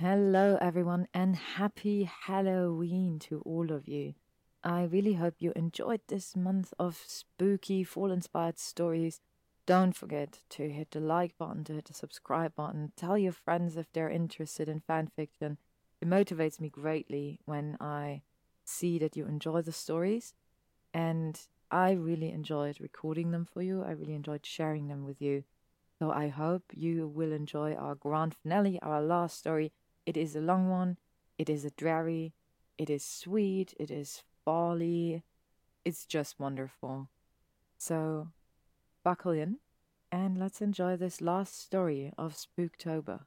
Hello, everyone, and happy Halloween to all of you. I really hope you enjoyed this month of spooky, fall inspired stories. Don't forget to hit the like button, to hit the subscribe button. Tell your friends if they're interested in fanfiction. It motivates me greatly when I see that you enjoy the stories. And I really enjoyed recording them for you. I really enjoyed sharing them with you. So I hope you will enjoy our grand finale, our last story. It is a long one, it is a dreary, it is sweet, it is folly. It's just wonderful. So buckle in and let's enjoy this last story of Spooktober.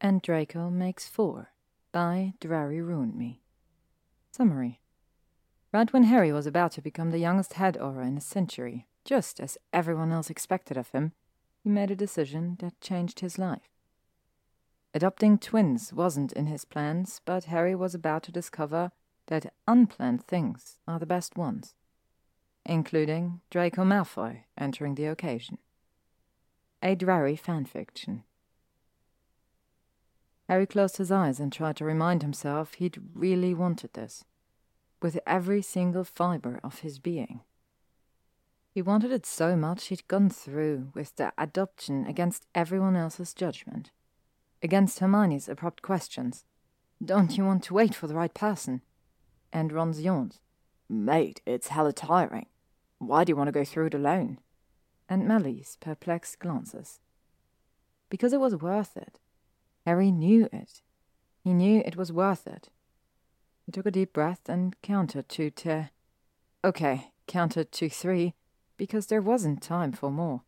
And Draco Makes Four by Drarry Ruined Me. Summary Right when Harry was about to become the youngest head Auror in a century, just as everyone else expected of him, he made a decision that changed his life. Adopting twins wasn't in his plans, but Harry was about to discover that unplanned things are the best ones, including Draco Malfoy entering the occasion. A Drarry fanfiction. Harry closed his eyes and tried to remind himself he'd really wanted this, with every single fibre of his being. He wanted it so much he'd gone through with the adoption against everyone else's judgment, against Hermione's abrupt questions. Don't you want to wait for the right person? And Ron's yawns. Mate, it's hella tiring. Why do you want to go through it alone? And Molly's perplexed glances. Because it was worth it. Harry knew it. He knew it was worth it. He took a deep breath and counted to te. Okay, counted to three, because there wasn't time for more,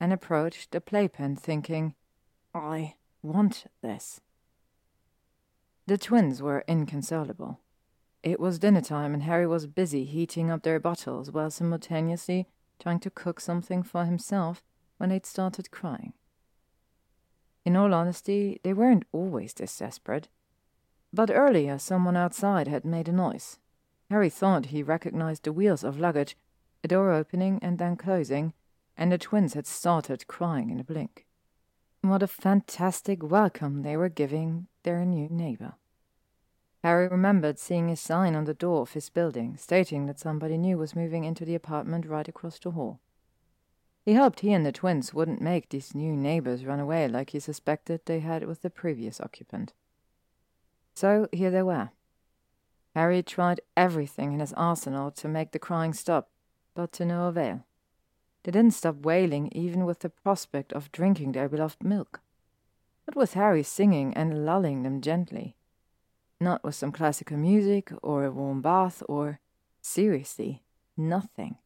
and approached the playpen thinking, I want this. The twins were inconsolable. It was dinner time, and Harry was busy heating up their bottles while simultaneously trying to cook something for himself when they'd started crying. In all honesty, they weren't always this desperate. But earlier, someone outside had made a noise. Harry thought he recognized the wheels of luggage a door opening and then closing, and the twins had started crying in a blink. What a fantastic welcome they were giving their new neighbor. Harry remembered seeing a sign on the door of his building stating that somebody new was moving into the apartment right across the hall. He hoped he and the twins wouldn't make these new neighbors run away like he suspected they had with the previous occupant. So here they were. Harry tried everything in his arsenal to make the crying stop, but to no avail. They didn't stop wailing even with the prospect of drinking their beloved milk. Not with Harry singing and lulling them gently. Not with some classical music or a warm bath or, seriously, nothing.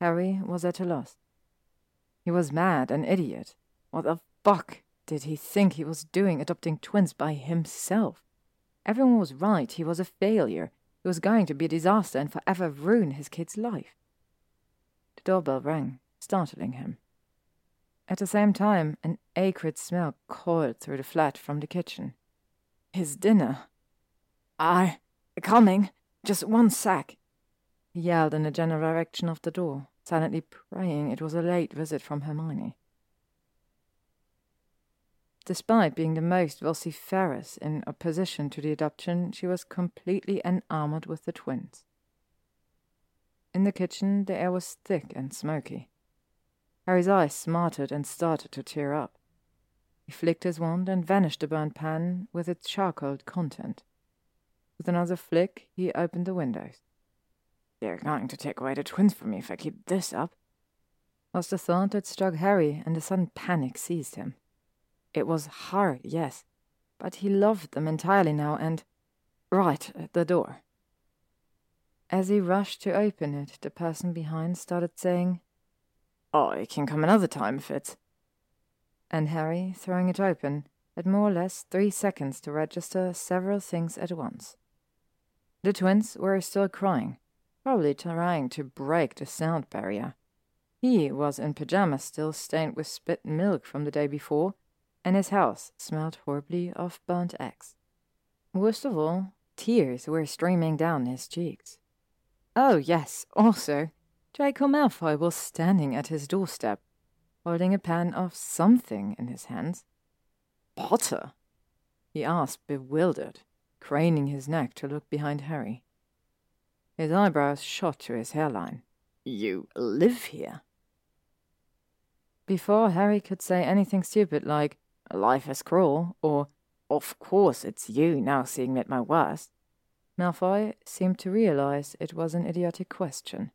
Harry was at a loss. He was mad, an idiot. What the fuck did he think he was doing adopting twins by himself? Everyone was right, he was a failure. It was going to be a disaster and forever ruin his kid's life. The doorbell rang, startling him. At the same time, an acrid smell coiled through the flat from the kitchen. His dinner. I. coming. Just one sec. He yelled in the general direction of the door, silently praying it was a late visit from Hermione. Despite being the most vociferous in opposition to the adoption, she was completely enamored with the twins. In the kitchen, the air was thick and smoky. Harry's eyes smarted and started to tear up. He flicked his wand and vanished the burnt pan with its charcoaled content. With another flick, he opened the windows. They're going to take away the twins from me if I keep this up, was the thought that struck Harry, and a sudden panic seized him. It was hard, yes, but he loved them entirely now and. right at the door. As he rushed to open it, the person behind started saying, Oh, it can come another time if it's. And Harry, throwing it open, had more or less three seconds to register several things at once. The twins were still crying, probably trying to break the sound barrier. He was in pajamas still stained with spit milk from the day before, and his house smelled horribly of burnt eggs. Worst of all, tears were streaming down his cheeks. Oh, yes, also, Draco Malfoy was standing at his doorstep. holding a pan of something in his hands. Potter? he asked, bewildered, craning his neck to look behind Harry. His eyebrows shot to his hairline. You live here? Before Harry could say anything stupid like, Life is cruel, or, Of course it's you now seeing me at my worst, Malfoy seemed to realize it was an idiotic question.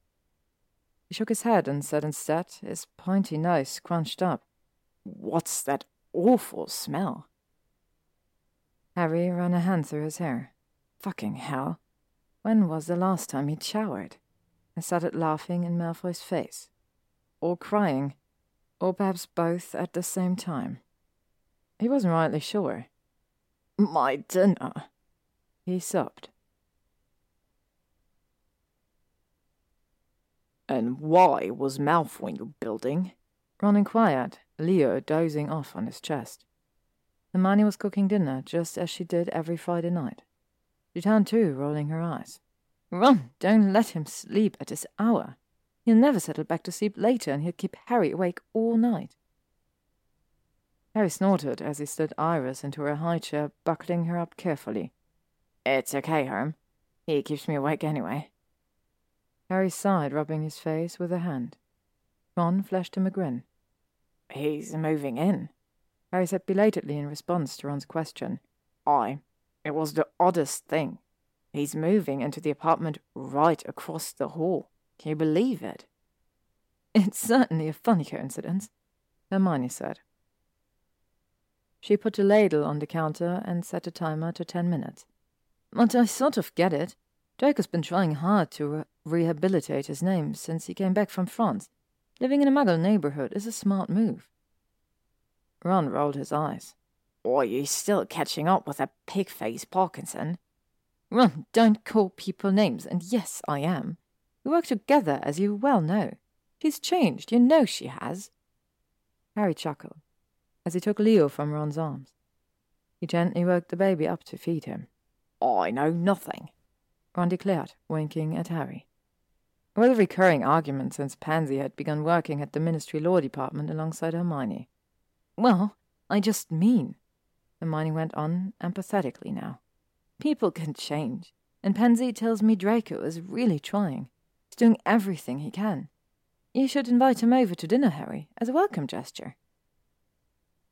He shook his head and said instead, his pointy nose crunched up, What's that awful smell? Harry ran a hand through his hair. Fucking hell. When was the last time he'd showered? And started laughing in Malfoy's face. Or crying. Or perhaps both at the same time. He wasn't rightly sure. My dinner, he sobbed. And why was Malfoy building? Ron inquired, Leo dozing off on his chest. The Hermione was cooking dinner just as she did every Friday night. She turned to, rolling her eyes. Ron, don't let him sleep at this hour. He'll never settle back to sleep later, and he'll keep Harry awake all night. Harry snorted as he slid Iris into her high chair, buckling her up carefully. It's okay, Herm. He keeps me awake anyway. Harry sighed, rubbing his face with a hand. Ron flashed him a grin. He's moving in, Harry said belatedly in response to Ron's question. I. It was the oddest thing. He's moving into the apartment right across the hall. Can you believe it? It's certainly a funny coincidence, Hermione said. She put a ladle on the counter and set a timer to ten minutes. But I sort of get it. Jake has been trying hard to re rehabilitate his name since he came back from France. Living in a muggle neighborhood is a smart move. Ron rolled his eyes. Are you still catching up with that pig-face Parkinson? Ron, don't call people names, and yes, I am. We work together, as you well know. She's changed, you know she has. Harry chuckled as he took Leo from Ron's arms. He gently woke the baby up to feed him. I know nothing, Ron declared, winking at Harry. It was a recurring argument since Pansy had begun working at the Ministry Law Department alongside Hermione. Well, I just mean, Hermione went on empathetically now. People can change, and Pansy tells me Draco is really trying. He's doing everything he can. You should invite him over to dinner, Harry, as a welcome gesture.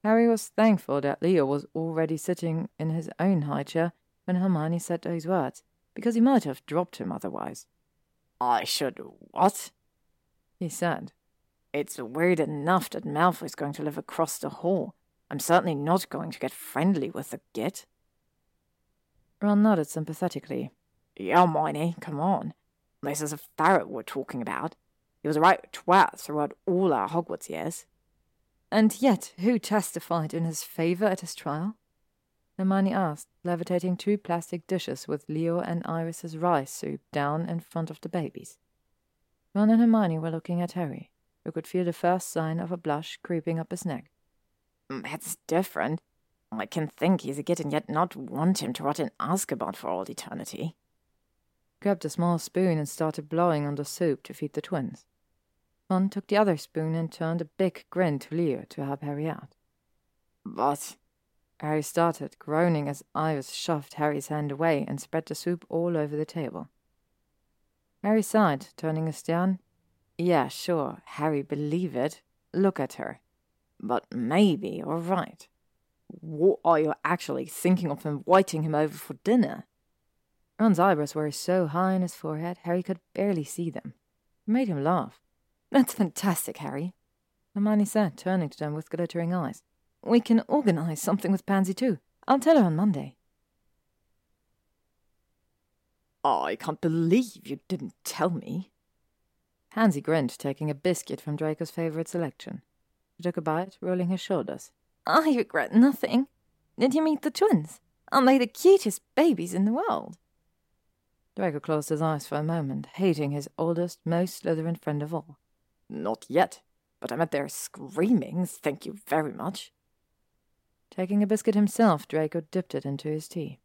Harry was thankful that Leo was already sitting in his own high chair when Hermione said those words, because he might have dropped him otherwise. I should what? he said. It's weird enough that Malfoy's going to live across the hall. I'm certainly not going to get friendly with the git. Ron nodded sympathetically. Yeah, Hermione, come on. This is a ferret we're talking about. He was a right twat throughout all our Hogwarts years. And yet, who testified in his favour at his trial? Hermione asked, levitating two plastic dishes with Leo and Iris's rice soup down in front of the babies. Ron and Hermione were looking at Harry, who could feel the first sign of a blush creeping up his neck. Mm, That's different. I can think he's a git and yet not want him to rot in Azkaban for all eternity. Grabbed a small spoon and started blowing on the soup to feed the twins. Ron took the other spoon and turned a big grin to Leo to help Harry out. But Harry started, groaning as Iris shoved Harry's hand away and spread the soup all over the table. Harry sighed, turning his down. Yeah, sure, Harry, believe it. Look at her. But maybe you're right. What are you actually thinking of inviting him over for dinner? Ron's eyebrows were so high on his forehead, Harry could barely see them. It made him laugh. That's fantastic, Harry, Hermione said, turning to them with glittering eyes. We can organize something with Pansy, too. I'll tell her on Monday. I can't believe you didn't tell me. Pansy grinned, taking a biscuit from Draco's favorite selection. He took a bite, rolling his shoulders. I regret nothing. Did you meet the twins? Aren't they the cutest babies in the world? Draco closed his eyes for a moment, hating his oldest, most Slytherin friend of all. Not yet, but I'm at there screaming, thank you very much. Taking a biscuit himself, Draco dipped it into his tea.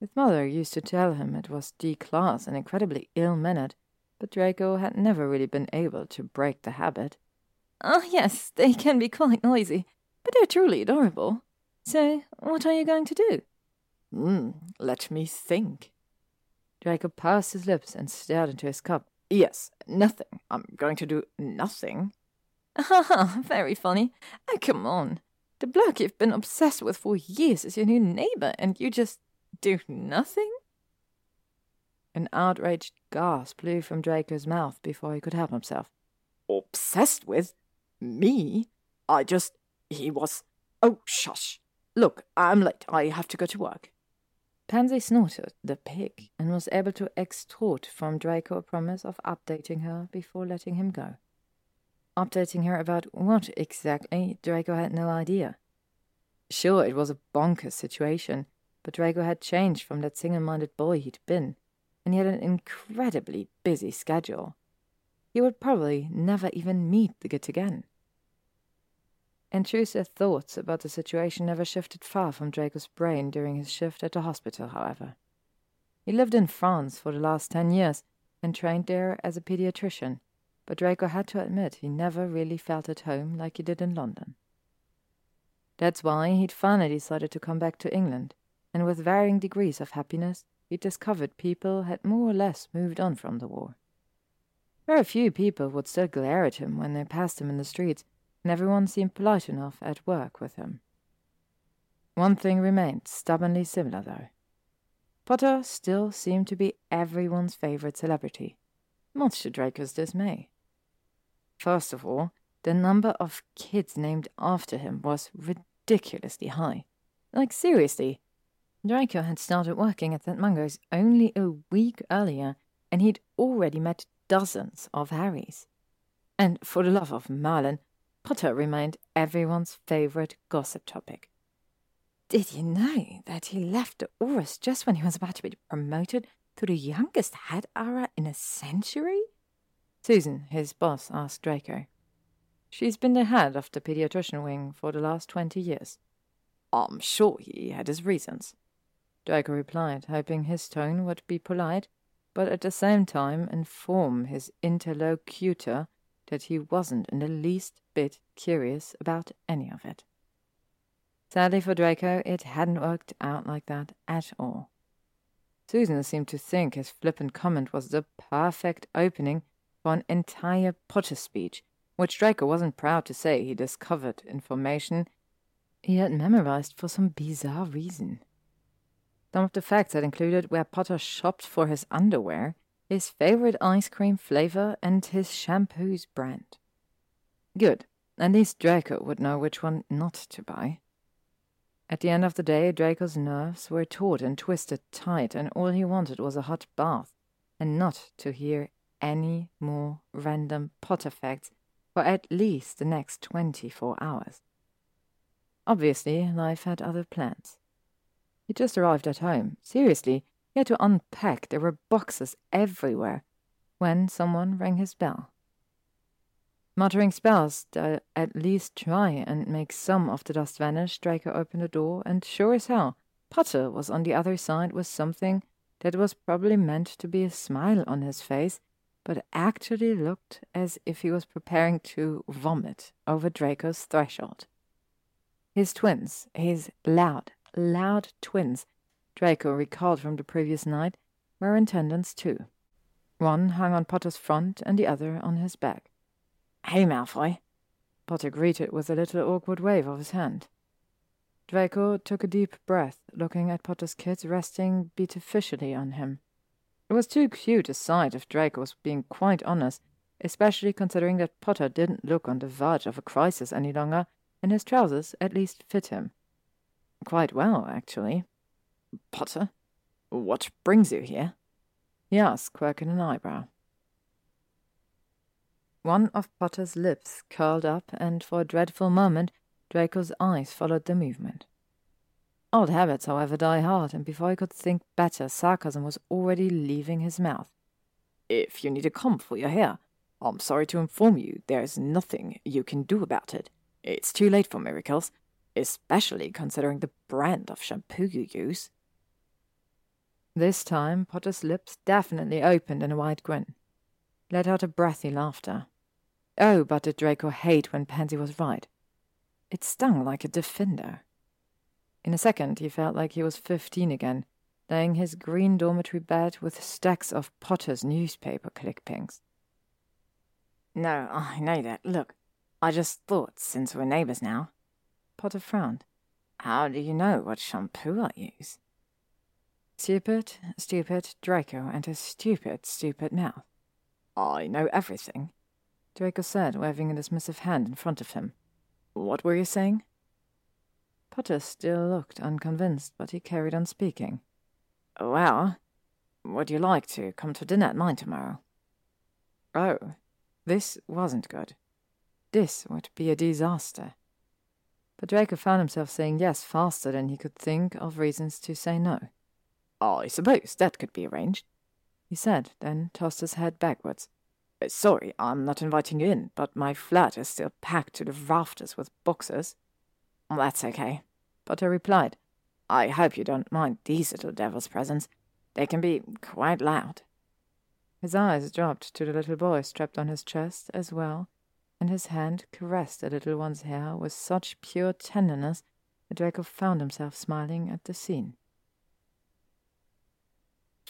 His mother used to tell him it was D-class and incredibly ill-mannered, but Draco had never really been able to break the habit. Ah, yes, they can be quite noisy, but they're truly adorable. So, what are you going to do? Hmm, let me think. Draco pursed his lips and stared into his cup. Yes, nothing. I'm going to do nothing. Ah, very funny. Oh, come on. The bloke you've been obsessed with for years is your new neighbor, and you just do nothing? An outraged gasp blew from Draco's mouth before he could help himself. Obsessed with? Me? I just. He was. Oh, shush. Look, I'm late. I have to go to work. Pansy snorted, the pig, and was able to extort from Draco a promise of updating her before letting him go. Updating her about what exactly, Draco had no idea. Sure, it was a bonkers situation, but Draco had changed from that single minded boy he'd been, and he had an incredibly busy schedule. He would probably never even meet the Git again. Intrusive thoughts about the situation never shifted far from Draco's brain during his shift at the hospital, however. He lived in France for the last ten years and trained there as a pediatrician, but Draco had to admit he never really felt at home like he did in London. That's why he'd finally decided to come back to England, and with varying degrees of happiness, he discovered people had more or less moved on from the war. Very few people would still glare at him when they passed him in the streets, and everyone seemed polite enough at work with him. One thing remained stubbornly similar, though. Potter still seemed to be everyone's favorite celebrity, much to Draco's dismay. First of all, the number of kids named after him was ridiculously high. Like, seriously. Draco had started working at St. Mungo's only a week earlier, and he'd already met dozens of Harrys. And for the love of Merlin, Potter remained everyone's favorite gossip topic. Did you know that he left the Aurors just when he was about to be promoted to the youngest head Auror in a century? Susan, his boss, asked Draco. She's been the head of the pediatrician wing for the last twenty years. I'm sure he had his reasons. Draco replied, hoping his tone would be polite, but at the same time inform his interlocutor that he wasn't in the least bit curious about any of it. Sadly for Draco, it hadn't worked out like that at all. Susan seemed to think his flippant comment was the perfect opening for an entire Potter speech, which Draco wasn't proud to say he discovered information he had memorized for some bizarre reason. Some of the facts had included where Potter shopped for his underwear, his favorite ice cream flavor, and his shampoo's brand. Good. At least Draco would know which one not to buy. At the end of the day, Draco's nerves were taut and twisted tight, and all he wanted was a hot bath, and not to hear any more random Potter facts for at least the next twenty four hours. Obviously, life had other plans. He just arrived at home. Seriously, he had to unpack. There were boxes everywhere when someone rang his bell. Muttering spells to at least try and make some of the dust vanish, Draco opened the door, and sure as hell, Potter was on the other side with something that was probably meant to be a smile on his face, but actually looked as if he was preparing to vomit over Draco's threshold. His twins, his loud, loud twins, Draco recalled from the previous night, were in attendance too. One hung on Potter's front and the other on his back. Hey, Malfoy. Potter greeted with a little awkward wave of his hand. Draco took a deep breath, looking at Potter's kids resting beatifically on him. It was too cute a sight if Draco was being quite honest, especially considering that Potter didn't look on the verge of a crisis any longer, and his trousers at least fit him. Quite well, actually. Potter, what brings you here? he asked, quirking an eyebrow. One of Potter's lips curled up, and for a dreadful moment Draco's eyes followed the movement. Old habits, however, die hard, and before he could think better, sarcasm was already leaving his mouth. If you need a comb for your hair, I'm sorry to inform you there's nothing you can do about it. It's too late for miracles, especially considering the brand of shampoo you use. This time, Potter's lips definitely opened in a wide grin, let out a breathy laughter. Oh, but did Draco hate when Pansy was right. It stung like a defender. In a second, he felt like he was fifteen again, laying his green dormitory bed with stacks of Potter's newspaper clippings. No, I know that. Look, I just thought, since we're neighbors now. Potter frowned. How do you know what shampoo I use? Stupid, stupid Draco and his stupid, stupid mouth. I know everything, Draco said, waving a dismissive hand in front of him. What were you saying? Potter still looked unconvinced, but he carried on speaking. Well, would you like to come to dinner at mine tomorrow? Oh, this wasn't good. This would be a disaster. But Draco found himself saying yes faster than he could think of reasons to say no. I suppose that could be arranged, he said, then tossed his head backwards. Uh, sorry, I'm not inviting you in, but my flat is still packed to the rafters with boxes. That's okay, Potter replied. I hope you don't mind these little devil's presents. They can be quite loud. His eyes dropped to the little boy strapped on his chest as well, and his hand caressed the little one's hair with such pure tenderness that Draco found himself smiling at the scene.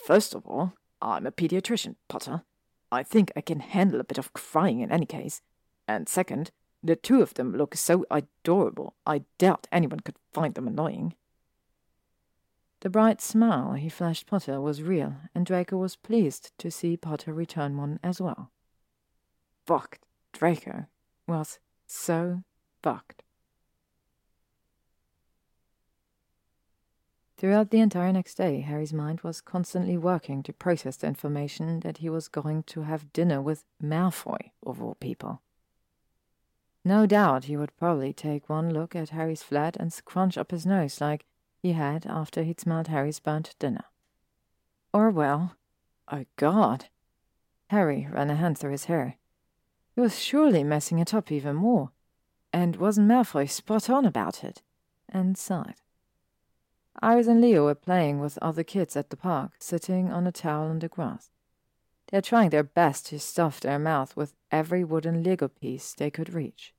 First of all, I'm a pediatrician, Potter. I think I can handle a bit of crying in any case. And second, the two of them look so adorable, I doubt anyone could find them annoying. The bright smile he flashed Potter was real, and Draco was pleased to see Potter return one as well. Fucked. Draco was so fucked. Throughout the entire next day, Harry's mind was constantly working to process the information that he was going to have dinner with Malfoy, of all people. No doubt he would probably take one look at Harry's flat and scrunch up his nose like he had after he'd smelled Harry's burnt dinner. Or, well, oh God! Harry ran a hand through his hair. He was surely messing it up even more. And wasn't Malfoy spot on about it? And sighed. Iris and Leo were playing with other kids at the park, sitting on a towel on the grass. They were trying their best to stuff their mouth with every wooden Lego piece they could reach.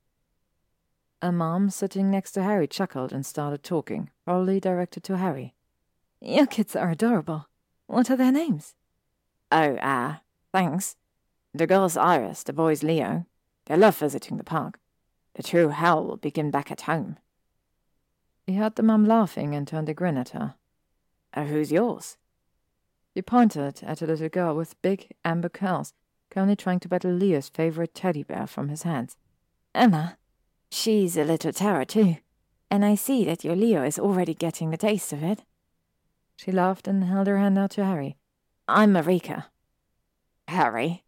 A mom sitting next to Harry chuckled and started talking, probably directed to Harry. Your kids are adorable. What are their names? Oh, ah, uh, thanks. The girl's Iris, the boy's Leo. They love visiting the park. The true hell will begin back at home. He heard the mum laughing and turned a grin at her. Uh, who's yours? She pointed at a little girl with big amber curls, calmly trying to battle Leo's favorite teddy bear from his hands. Emma. She's a little terror, too. And I see that your Leo is already getting the taste of it. She laughed and held her hand out to Harry. I'm Marika. Harry?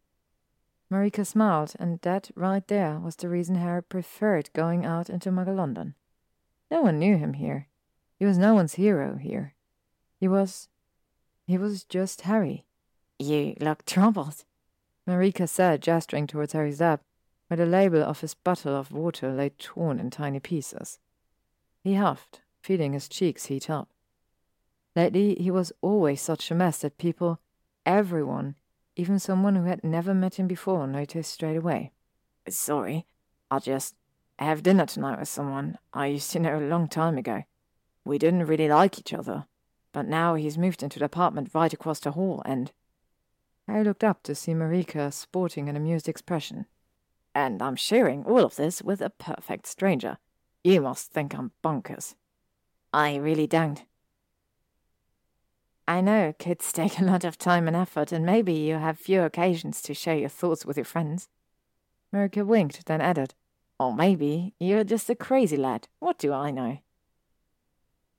Marika smiled, and that right there was the reason Harry preferred going out into Muggle London. No one knew him here. He was no one's hero here. He was. He was just Harry. You look troubled, Marika said, gesturing towards Harry's lap, where the label of his bottle of water lay torn in tiny pieces. He huffed, feeling his cheeks heat up. Lately, he was always such a mess that people, everyone, even someone who had never met him before, noticed straight away. Sorry, I just have dinner tonight with someone I used to know a long time ago. We didn't really like each other, but now he's moved into the apartment right across the hall and. I looked up to see Marika sporting an amused expression. And I'm sharing all of this with a perfect stranger. You must think I'm bonkers. I really don't. I know kids take a lot of time and effort, and maybe you have few occasions to share your thoughts with your friends. Marika winked, then added, or maybe you're just a crazy lad. What do I know?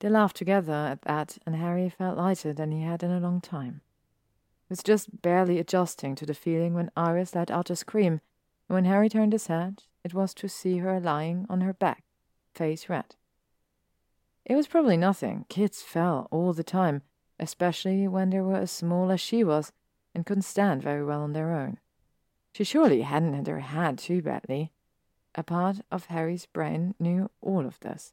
They laughed together at that, and Harry felt lighter than he had in a long time. He was just barely adjusting to the feeling when Iris let out a scream, and when Harry turned his head, it was to see her lying on her back, face red. It was probably nothing. Kids fell all the time, especially when they were as small as she was and couldn't stand very well on their own. She surely hadn't hit her head too badly. A part of Harry's brain knew all of this.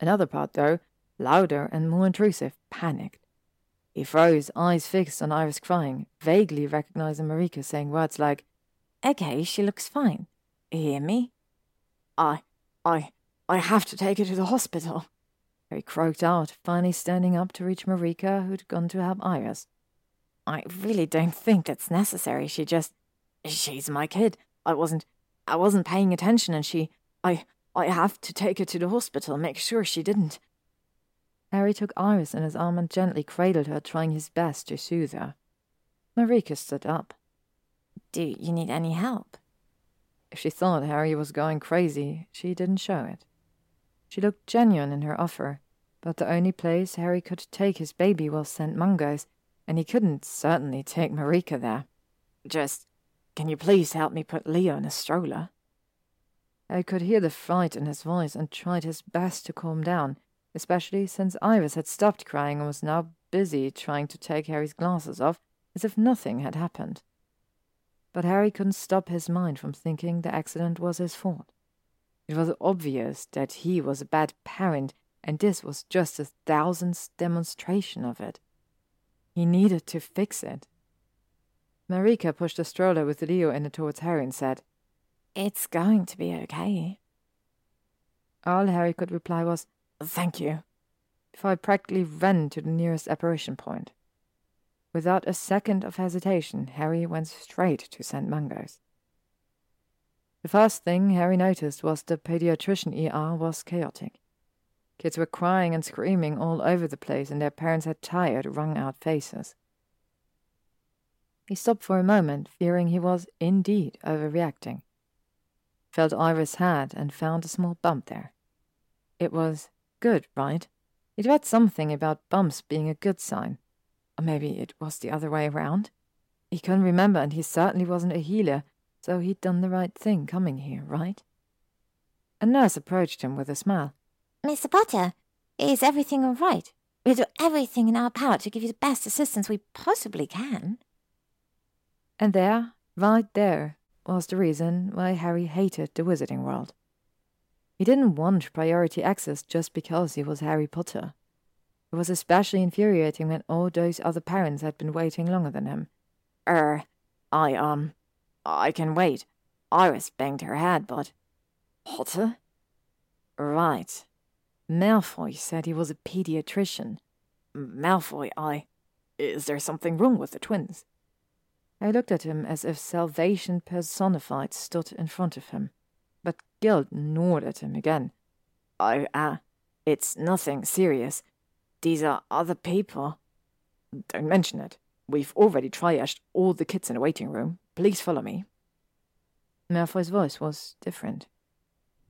Another part, though, louder and more intrusive, panicked. He froze, eyes fixed on Iris crying, vaguely recognizing Marika saying words like, Okay, she looks fine. hear me? I, I, I have to take her to the hospital. Harry croaked out, finally standing up to reach Marika, who'd gone to help Iris. I really don't think that's necessary. She just. She's my kid. I wasn't. I wasn't paying attention, and she. I. I have to take her to the hospital, make sure she didn't. Harry took Iris in his arm and gently cradled her, trying his best to soothe her. Marika stood up. Do you need any help? If she thought Harry was going crazy, she didn't show it. She looked genuine in her offer, but the only place Harry could take his baby was St. Mungo's, and he couldn't certainly take Marika there. Just, can you please help me put Leo in a stroller? I could hear the fright in his voice and tried his best to calm down, especially since Iris had stopped crying and was now busy trying to take Harry's glasses off as if nothing had happened. But Harry couldn't stop his mind from thinking the accident was his fault. It was obvious that he was a bad parent, and this was just a thousandth demonstration of it. He needed to fix it. Marika pushed the stroller with Leo in it towards Harry and said, It's going to be okay. All Harry could reply was, Thank you, before I practically ran to the nearest apparition point. Without a second of hesitation, Harry went straight to St. Mungo's. The first thing Harry noticed was the pediatrician ER was chaotic. Kids were crying and screaming all over the place, and their parents had tired, wrung out faces. He stopped for a moment, fearing he was indeed overreacting. Felt Iris' had and found a small bump there. It was good, right? He'd read something about bumps being a good sign. Or maybe it was the other way around. He couldn't remember, and he certainly wasn't a healer, so he'd done the right thing coming here, right? A nurse approached him with a smile. Mr. Potter, is everything all right? We'll do everything in our power to give you the best assistance we possibly can. And there, right there, was the reason why Harry hated the Wizarding World. He didn't want priority access just because he was Harry Potter. It was especially infuriating when all those other parents had been waiting longer than him. Er, I, um, I can wait. Iris banged her head, but. Potter? Right. Malfoy said he was a pediatrician. Malfoy, I. Is there something wrong with the twins? I looked at him as if salvation personified stood in front of him, but guilt gnawed at him again. Oh, ah, uh, it's nothing serious. These are other people. Don't mention it. We've already triaged all the kids in the waiting room. Please follow me. Malfoy's voice was different.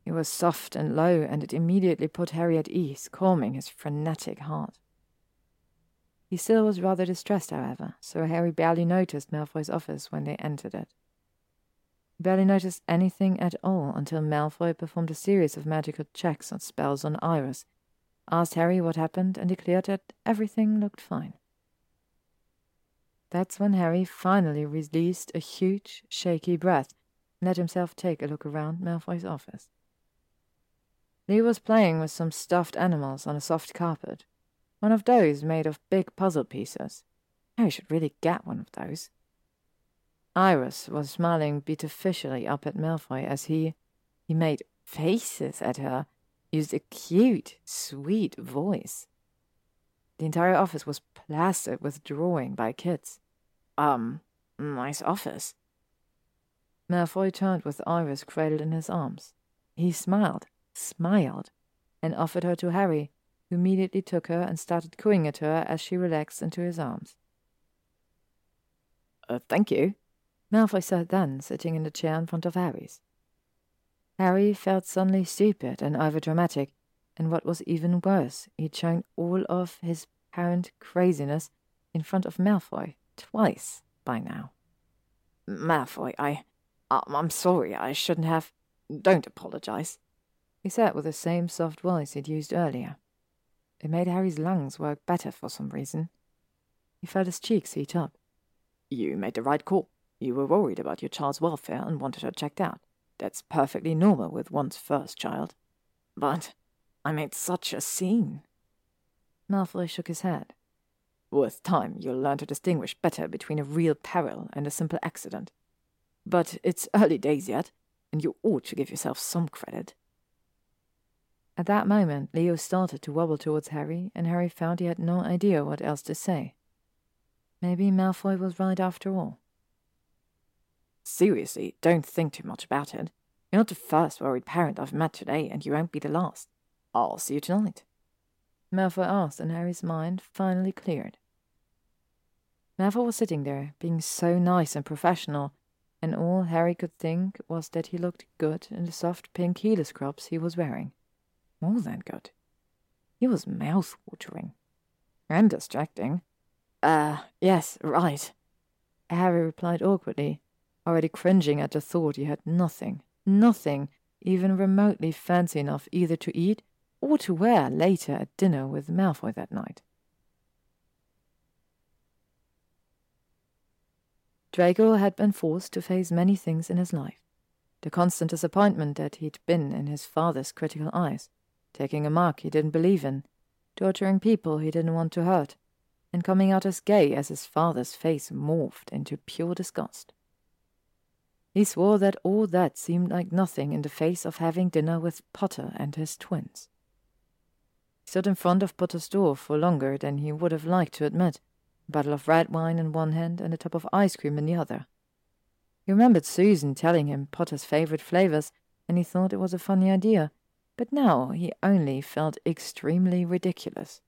It was soft and low, and it immediately put Harry at ease, calming his frenetic heart. He still was rather distressed, however, so Harry barely noticed Malfoy's office when they entered it. He barely noticed anything at all until Malfoy performed a series of magical checks and spells on Iris asked Harry what happened, and declared that everything looked fine. That's when Harry finally released a huge, shaky breath and let himself take a look around Malfoy's office. Leo was playing with some stuffed animals on a soft carpet, one of those made of big puzzle pieces. Harry should really get one of those. Iris was smiling beatifically up at Malfoy as he he made faces at her used a cute, sweet voice. The entire office was plastered with drawing by kids. Um, nice office. Malfoy turned with Iris cradled in his arms. He smiled, smiled, and offered her to Harry, who immediately took her and started cooing at her as she relaxed into his arms. Uh, thank you, Malfoy said then, sitting in the chair in front of Harry's. Harry felt suddenly stupid and overdramatic, and what was even worse, he'd shown all of his parent craziness in front of Malfoy twice by now. Malfoy, I. I'm sorry, I shouldn't have. Don't apologize, he said with the same soft voice he'd used earlier. It made Harry's lungs work better for some reason. He felt his cheeks heat up. You made the right call. You were worried about your child's welfare and wanted her checked out. That's perfectly normal with one's first child. But I made such a scene. Malfoy shook his head. With time, you'll learn to distinguish better between a real peril and a simple accident. But it's early days yet, and you ought to give yourself some credit. At that moment, Leo started to wobble towards Harry, and Harry found he had no idea what else to say. Maybe Malfoy was right after all. Seriously, don't think too much about it. You're not the first worried parent I've met today, and you won't be the last. I'll see you tonight. Malfoy asked, and Harry's mind finally cleared. Malfoy was sitting there, being so nice and professional, and all Harry could think was that he looked good in the soft pink Healer scrubs he was wearing. More than good. He was mouth-watering. And distracting. Uh, yes, right. Harry replied awkwardly, already cringing at the thought he had nothing, nothing even remotely fancy enough either to eat or to wear later at dinner with Malfoy that night. Draco had been forced to face many things in his life. The constant disappointment that he'd been in his father's critical eyes, taking a mark he didn't believe in, torturing people he didn't want to hurt, and coming out as gay as his father's face morphed into pure disgust. He swore that all that seemed like nothing in the face of having dinner with Potter and his twins. He stood in front of Potter's door for longer than he would have liked to admit, a bottle of red wine in one hand and a tub of ice cream in the other. He remembered Susan telling him Potter's favorite flavors, and he thought it was a funny idea, but now he only felt extremely ridiculous.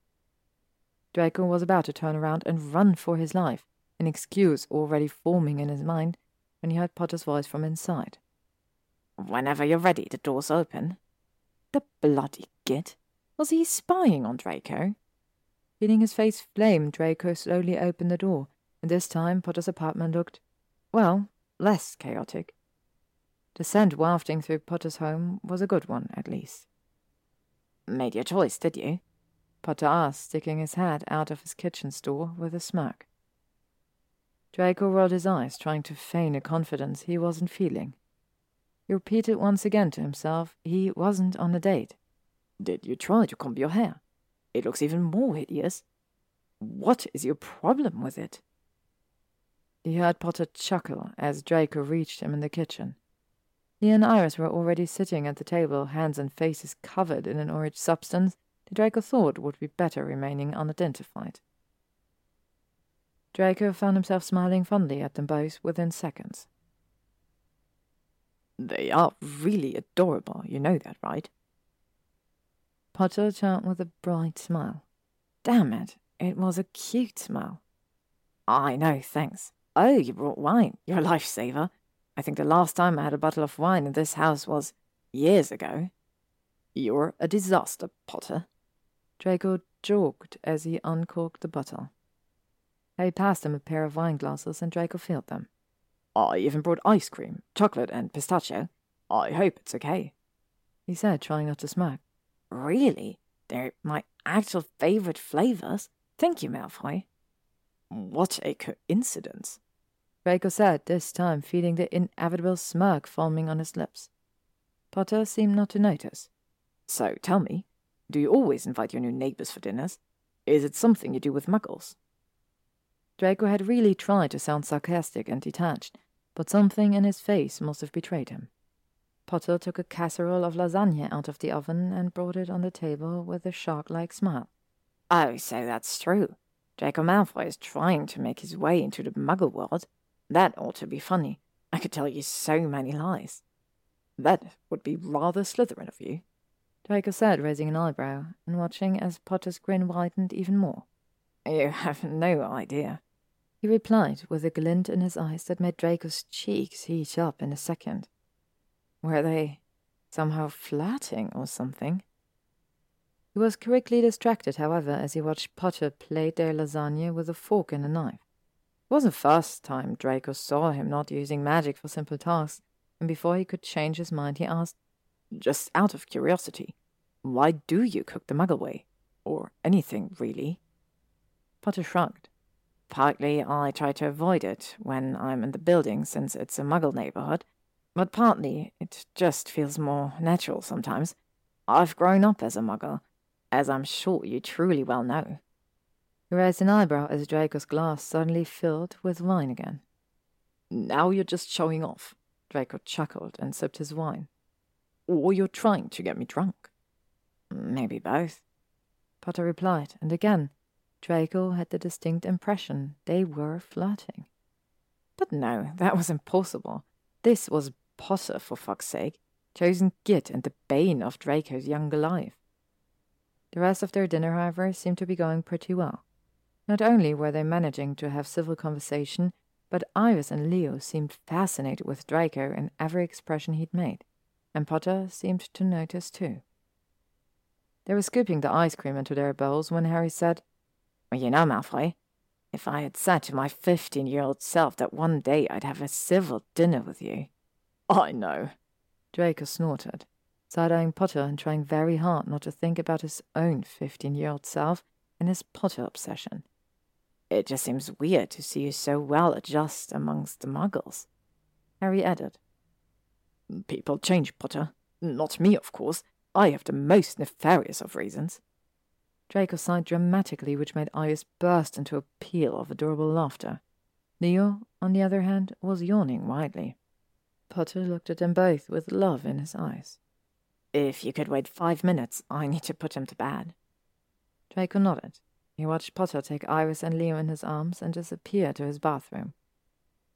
Draco was about to turn around and run for his life, an excuse already forming in his mind when he heard Potter's voice from inside. Whenever you're ready, the door's open. The bloody git! Was he spying on Draco? Feeling his face flame, Draco slowly opened the door, and this time Potter's apartment looked, well, less chaotic. The scent wafting through Potter's home was a good one, at least. Made your choice, did you? Potter asked, sticking his head out of his kitchen store with a smirk. Draco rolled his eyes, trying to feign a confidence he wasn't feeling. He repeated once again to himself he wasn't on a date. Did you try to comb your hair? It looks even more hideous. What is your problem with it? He heard Potter chuckle as Draco reached him in the kitchen. He and Iris were already sitting at the table, hands and faces covered in an orange substance that Draco thought would be better remaining unidentified. Draco found himself smiling fondly at them both within seconds. They are really adorable, you know that, right? Potter turned with a bright smile. Damn it, it was a cute smile. I know, thanks. Oh, you brought wine. You're a lifesaver. I think the last time I had a bottle of wine in this house was years ago. You're a disaster, Potter. Draco joked as he uncorked the bottle. Harry passed him a pair of wine glasses, and Draco filled them. I even brought ice cream, chocolate, and pistachio. I hope it's okay. He said, trying not to smirk. Really? They're my actual favorite flavors. Thank you, Malfoy. What a coincidence. Draco said, this time feeling the inevitable smirk forming on his lips. Potter seemed not to notice. So tell me, do you always invite your new neighbors for dinners? Is it something you do with muggles? Draco had really tried to sound sarcastic and detached, but something in his face must have betrayed him. Potter took a casserole of lasagna out of the oven and brought it on the table with a shark-like smile. Oh, so that's true. Draco Malfoy is trying to make his way into the muggle world. That ought to be funny. I could tell you so many lies. That would be rather Slytherin of you. Draco said, raising an eyebrow, and watching as Potter's grin widened even more. You have no idea. He replied, with a glint in his eyes that made Draco's cheeks heat up in a second. Were they somehow flirting or something? He was quickly distracted, however, as he watched Potter plate their lasagna with a fork and a knife. It was the first time Draco saw him not using magic for simple tasks, and before he could change his mind, he asked, Just out of curiosity, why do you cook the Muggle way? Or anything, really? Potter shrugged. Partly I try to avoid it when I'm in the building since it's a Muggle neighborhood, but partly it just feels more natural sometimes. I've grown up as a Muggle, as I'm sure you truly well know. He raised an eyebrow as Draco's glass suddenly filled with wine again. Now you're just showing off. Draco chuckled and sipped his wine. Or you're trying to get me drunk. Maybe both. Potter replied, and again, Draco had the distinct impression they were flirting. But no, that was impossible. This was Potter, for fuck's sake, chosen git and the bane of Draco's younger life. The rest of their dinner, however, seemed to be going pretty well. Not only were they managing to have civil conversation, but Iris and Leo seemed fascinated with Draco in every expression he'd made, and Potter seemed to notice too. They were scooping the ice cream into their bowls when Harry said, well, You know, Malfoy, if I had said to my fifteen year old self that one day I'd have a civil dinner with you. I know. Draco snorted, side eyeing Potter and trying very hard not to think about his own fifteen year old self and his Potter obsession. It just seems weird to see you so well adjust amongst the muggles. Harry added. People change, Potter. Not me, of course. I have the most nefarious of reasons. Draco sighed dramatically, which made Iris burst into a peal of adorable laughter. Leo, on the other hand, was yawning widely. Potter looked at them both with love in his eyes. If you could wait five minutes, I need to put him to bed. Draco nodded. He watched Potter take Iris and Leo in his arms and disappear to his bathroom.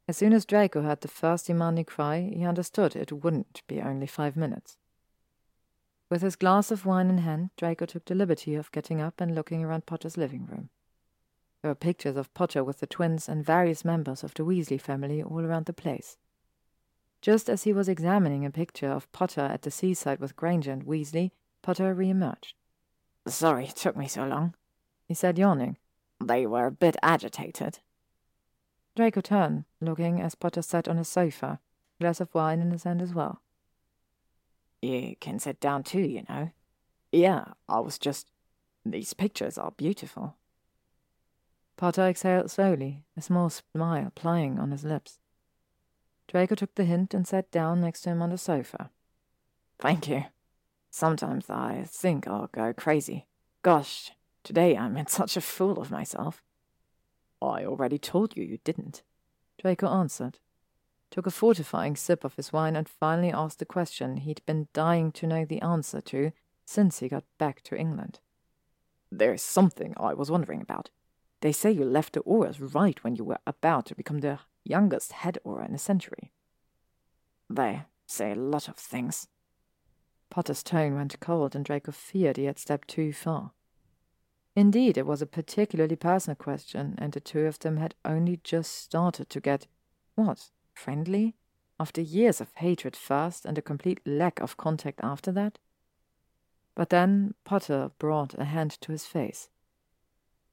As soon as Draco heard the first demanding cry, he understood it wouldn't be only five minutes. With his glass of wine in hand, Draco took the liberty of getting up and looking around Potter's living room. There were pictures of Potter with the twins and various members of the Weasley family all around the place. Just as he was examining a picture of Potter at the seaside with Granger and Weasley, Potter re-emerged. Sorry it took me so long, he said, yawning. They were a bit agitated. Draco turned, looking as Potter sat on a sofa, a glass of wine in his hand as well. You can sit down too, you know. Yeah, I was just. These pictures are beautiful. Potter exhaled slowly, a small smile playing on his lips. Draco took the hint and sat down next to him on the sofa. Thank you. Sometimes I think I'll go crazy. Gosh, today I made such a fool of myself. I already told you you didn't. Draco answered, took a fortifying sip of his wine, and finally asked the question he'd been dying to know the answer to since he got back to England. There's something I was wondering about. They say you left the Aurors right when you were about to become the youngest head Auror in a century. They say a lot of things. Potter's tone went cold, and Draco feared he had stepped too far. Indeed, it was a particularly personal question, and the two of them had only just started to get, what, friendly? After years of hatred first and a complete lack of contact after that? But then Potter brought a hand to his face,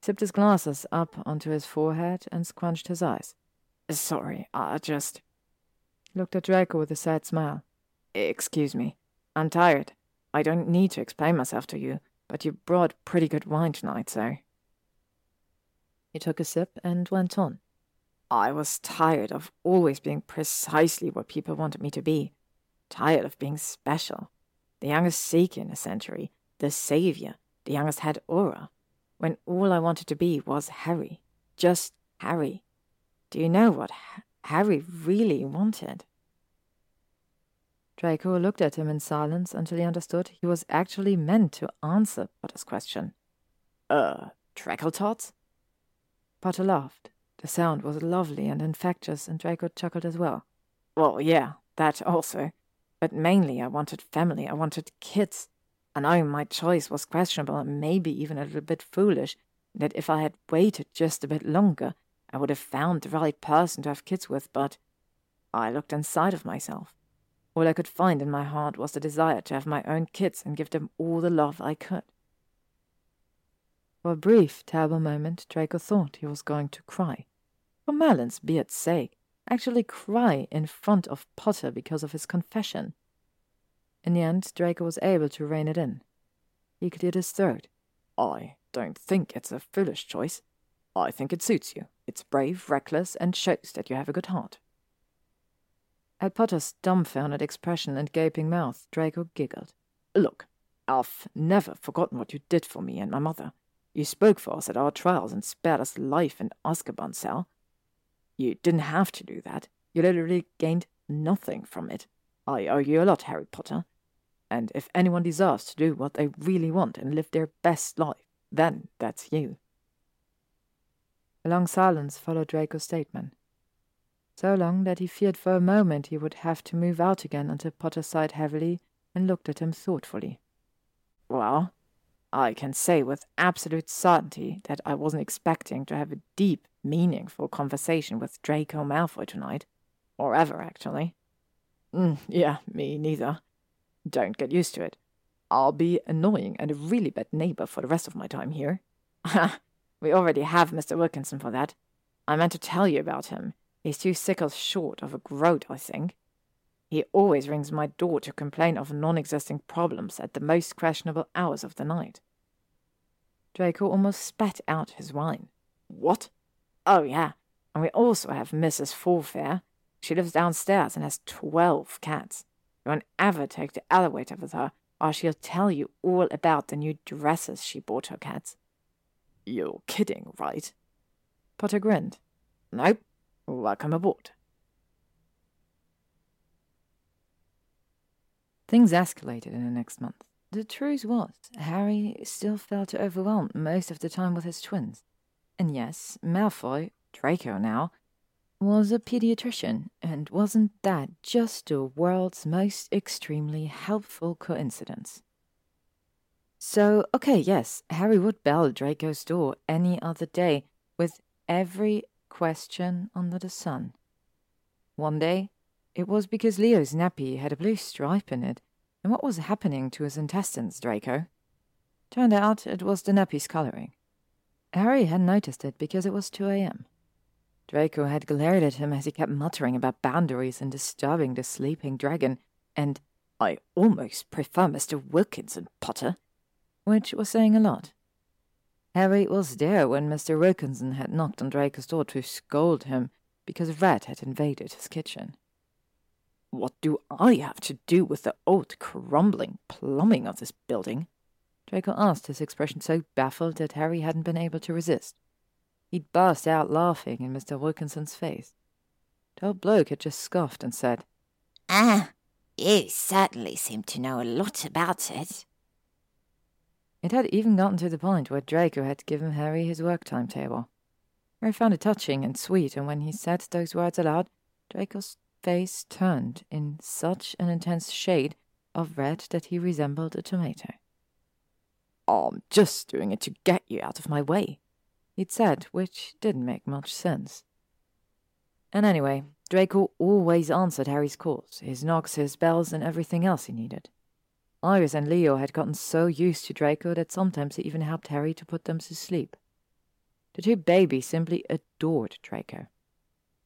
sipped his glasses up onto his forehead, and scrunched his eyes. Sorry, I just. Looked at Draco with a sad smile. Excuse me. I'm tired. I don't need to explain myself to you, but you brought pretty good wine tonight, so. He took a sip and went on. I was tired of always being precisely what people wanted me to be. Tired of being special. The youngest Seeker in a century, the savior, the youngest head Auror, when all I wanted to be was Harry. Just Harry. Do you know what Harry really wanted? Draco looked at him in silence until he understood he was actually meant to answer Potter's question. Uh, tots? Potter laughed. The sound was lovely and infectious, and Draco chuckled as well. Well, yeah, that also. But mainly I wanted family, I wanted kids. I know my choice was questionable and maybe even a little bit foolish, that if I had waited just a bit longer, I would have found the right person to have kids with, but I looked inside of myself. All I could find in my heart was the desire to have my own kids and give them all the love I could. For a brief, terrible moment, Draco thought he was going to cry. For Merlin's beard's sake, actually cry in front of Potter because of his confession. In the end, Draco was able to rein it in. He cleared his throat. I don't think it's a foolish choice. I think it suits you. It's brave, reckless, and shows that you have a good heart. At Potter's dumbfounded expression and gaping mouth, Draco giggled. Look, I've never forgotten what you did for me and my mother. You spoke for us at our trials and spared us life in Azkaban cell. You didn't have to do that. You literally gained nothing from it. I owe you a lot, Harry Potter. And if anyone deserves to do what they really want and live their best life, then that's you. A long silence followed Draco's statement. So long that he feared for a moment he would have to move out again until Potter sighed heavily and looked at him thoughtfully. Well, I can say with absolute certainty that I wasn't expecting to have a deep, meaningful conversation with Draco Malfoy tonight. Or ever, actually. Mm, yeah, me neither. Don't get used to it. I'll be annoying and a really bad neighbor for the rest of my time here. we already have Mr. Wilkinson for that. I meant to tell you about him. He's too sickle short of a groat, I think. He always rings my door to complain of non existing problems at the most questionable hours of the night. Draco almost spat out his wine. What? Oh, yeah. And we also have Mrs. Forfair. She lives downstairs and has twelve cats. Don't ever take the elevator with her, or she'll tell you all about the new dresses she bought her cats. You're kidding, right? Potter grinned. Nope. Welcome aboard. Things escalated in the next month. The truth was, Harry still felt overwhelmed most of the time with his twins. And yes, Malfoy, Draco now, was a pediatrician, and wasn't that just the world's most extremely helpful coincidence? So, okay, yes, Harry would bell Draco's door any other day with every question under the sun. One day, it was because Leo's nappy had a blue stripe in it. And what was happening to his intestines, Draco? Turned out it was the nappy's colouring. Harry had noticed it because it was 2 a.m. Draco had glared at him as he kept muttering about boundaries and disturbing the sleeping dragon, and I almost prefer Mr. Wilkinson, Potter, which was saying a lot. Harry was there when Mr. Wilkinson had knocked on Draco's door to scold him because rat had invaded his kitchen. What do I have to do with the old crumbling plumbing of this building? Draco asked, his expression so baffled that Harry hadn't been able to resist. He'd burst out laughing in Mr. Wilkinson's face. The old bloke had just scoffed and said, Ah, you certainly seem to know a lot about it. It had even gotten to the point where Draco had given Harry his work timetable. Harry found it touching and sweet, and when he said those words aloud, Draco's face turned in such an intense shade of red that he resembled a tomato. I'm just doing it to get you out of my way, he'd said, which didn't make much sense. And anyway, Draco always answered Harry's calls, his knocks, his bells, and everything else he needed. Iris and Leo had gotten so used to Draco that sometimes he even helped Harry to put them to sleep. The two babies simply adored Draco.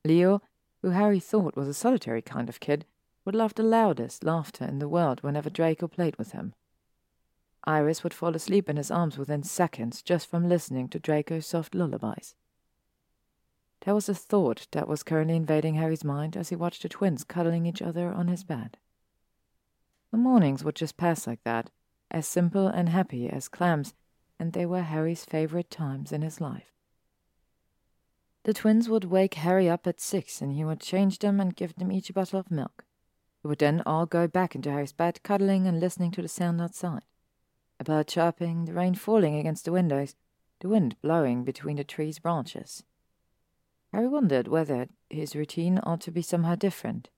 Leo who Harry thought was a solitary kind of kid, would laugh the loudest laughter in the world whenever Draco played with him. Iris would fall asleep in his arms within seconds just from listening to Draco's soft lullabies. There was a thought that was currently invading Harry's mind as he watched the twins cuddling each other on his bed. The mornings would just pass like that, as simple and happy as clams, and they were Harry's favorite times in his life. The twins would wake Harry up at six, and he would change them and give them each a bottle of milk. They would then all go back into Harry's bed, cuddling and listening to the sound outside. A bird chirping, the rain falling against the windows, the wind blowing between the trees' branches. Harry wondered whether his routine ought to be somehow different.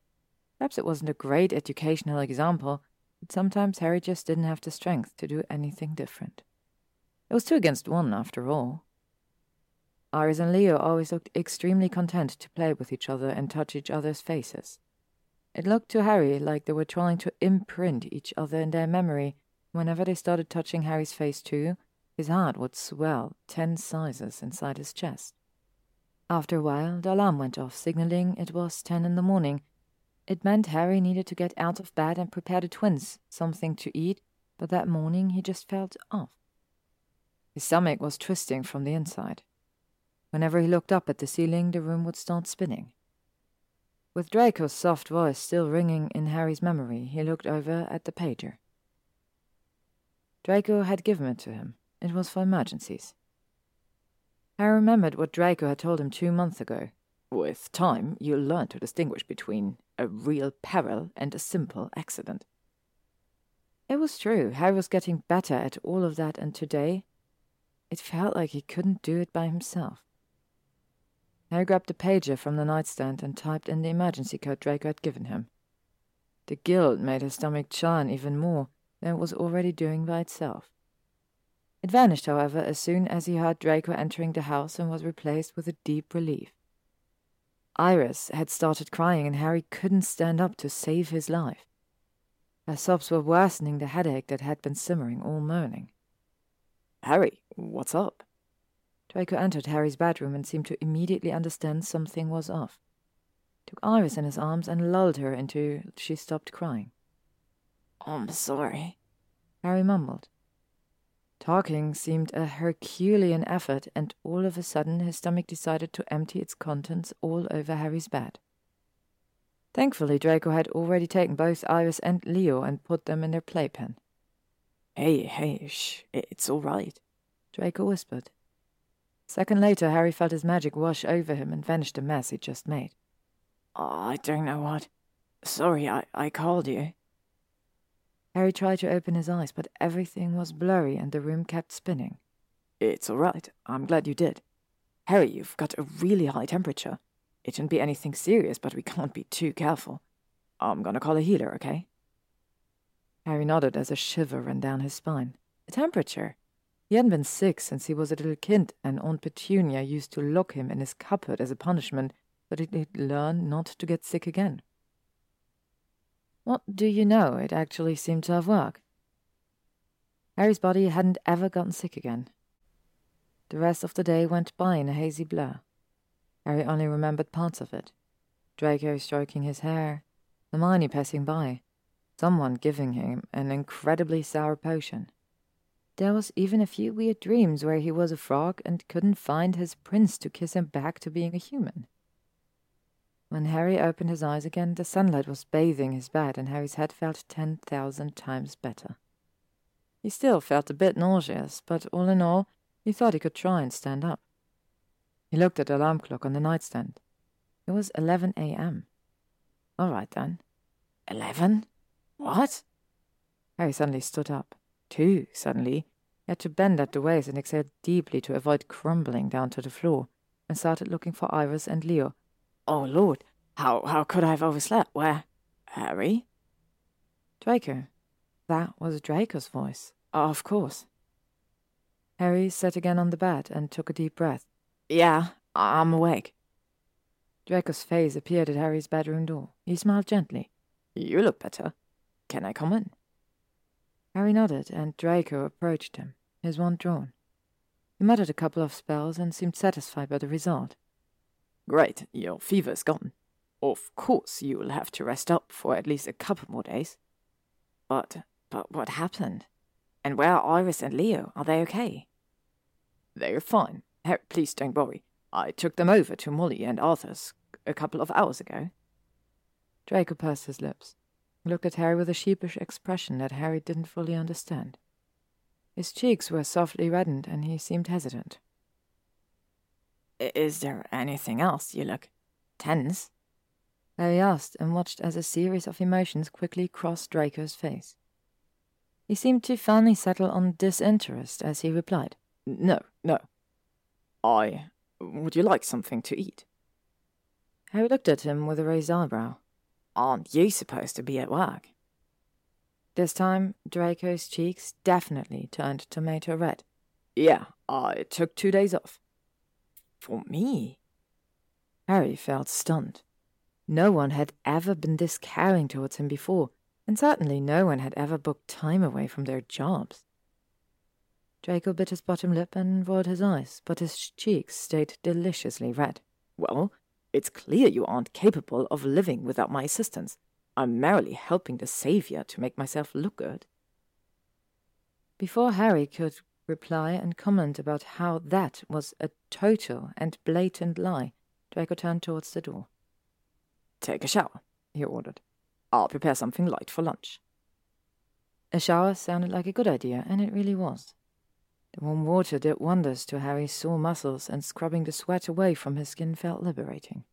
Perhaps it wasn't a great educational example, but sometimes Harry just didn't have the strength to do anything different. It was two against one, after all. Iris and Leo always looked extremely content to play with each other and touch each other's faces. It looked to Harry like they were trying to imprint each other in their memory. Whenever they started touching Harry's face too, his heart would swell ten sizes inside his chest. After a while, the alarm went off, signaling it was ten in the morning. It meant Harry needed to get out of bed and prepare the twins something to eat, but that morning he just felt off. His stomach was twisting from the inside. Whenever he looked up at the ceiling, the room would start spinning. With Draco's soft voice still ringing in Harry's memory, he looked over at the pager. Draco had given it to him. It was for emergencies. Harry remembered what Draco had told him two months ago. With time, you'll learn to distinguish between a real peril and a simple accident. It was true. Harry was getting better at all of that, and today it felt like he couldn't do it by himself. Harry grabbed the pager from the nightstand and typed in the emergency code Draco had given him. The guilt made his stomach churn even more than it was already doing by itself. It vanished, however, as soon as he heard Draco entering the house and was replaced with a deep relief. Iris had started crying, and Harry couldn't stand up to save his life. Her sobs were worsening the headache that had been simmering all morning. Harry, what's up? Draco entered Harry's bedroom and seemed to immediately understand something was off. Took Iris in his arms and lulled her until she stopped crying. I'm sorry, Harry mumbled. Talking seemed a Herculean effort, and all of a sudden his stomach decided to empty its contents all over Harry's bed. Thankfully, Draco had already taken both Iris and Leo and put them in their playpen. Hey, hey, shh, it's all right, Draco whispered. A second later, Harry felt his magic wash over him and vanish the mess he'd just made. Ah, I don't know what. Sorry, I, I called you. Harry tried to open his eyes, but everything was blurry and the room kept spinning. It's all right. I'm glad you did. Harry, you've got a really high temperature. It shouldn't be anything serious, but we can't be too careful. I'm gonna call a healer, okay? Harry nodded as a shiver ran down his spine. A temperature? He hadn't been sick since he was a little kid, and Aunt Petunia used to lock him in his cupboard as a punishment so that he'd learn not to get sick again. What do you know? It actually seemed to have worked. Harry's body hadn't ever gotten sick again. The rest of the day went by in a hazy blur. Harry only remembered parts of it. Draco stroking his hair, Hermione passing by, someone giving him an incredibly sour potion. There was even a few weird dreams where he was a frog and couldn't find his prince to kiss him back to being a human. When Harry opened his eyes again, the sunlight was bathing his bed, and Harry's head felt ten thousand times better. He still felt a bit nauseous, but all in all, he thought he could try and stand up. He looked at the alarm clock on the nightstand. It was 11 a.m. All right, then. 11? What? Harry suddenly stood up. Too suddenly. He had to bend at the waist and exhale deeply to avoid crumbling down to the floor, and started looking for Iris and Leo. Oh, Lord, how, how could I have overslept? Where? Harry? Draco. That was Draco's voice. Oh, of course. Harry sat again on the bed and took a deep breath. Yeah, I'm awake. Draco's face appeared at Harry's bedroom door. He smiled gently. You look better. Can I come in? Harry nodded, and Draco approached him, his wand drawn. He muttered a couple of spells and seemed satisfied by the result. Great, your fever's gone. Of course you'll have to rest up for at least a couple more days. But, but what happened? And where are Iris and Leo? Are they okay? They're fine. Harry, please don't worry. I took them over to Molly and Arthur's a couple of hours ago. Draco pursed his lips. Looked at Harry with a sheepish expression that Harry didn't fully understand. His cheeks were softly reddened, and he seemed hesitant. Is there anything else you look tense? Harry asked and watched as a series of emotions quickly crossed Draco's face. He seemed to finally settle on disinterest as he replied, No, no. I. Would you like something to eat? Harry looked at him with a raised eyebrow. Aren't you supposed to be at work? This time, Draco's cheeks definitely turned tomato red. Yeah, I took two days off. For me? Harry felt stunned. No one had ever been this caring towards him before, and certainly no one had ever booked time away from their jobs. Draco bit his bottom lip and rolled his eyes, but his cheeks stayed deliciously red. Well, it's clear you aren't capable of living without my assistance. I'm merely helping the Savior to make myself look good. Before Harry could reply and comment about how that was a total and blatant lie, Draco turned towards the door. Take a shower, he ordered. I'll prepare something light for lunch. A shower sounded like a good idea, and it really was. The warm water did wonders to Harry's sore muscles, and scrubbing the sweat away from his skin felt liberating.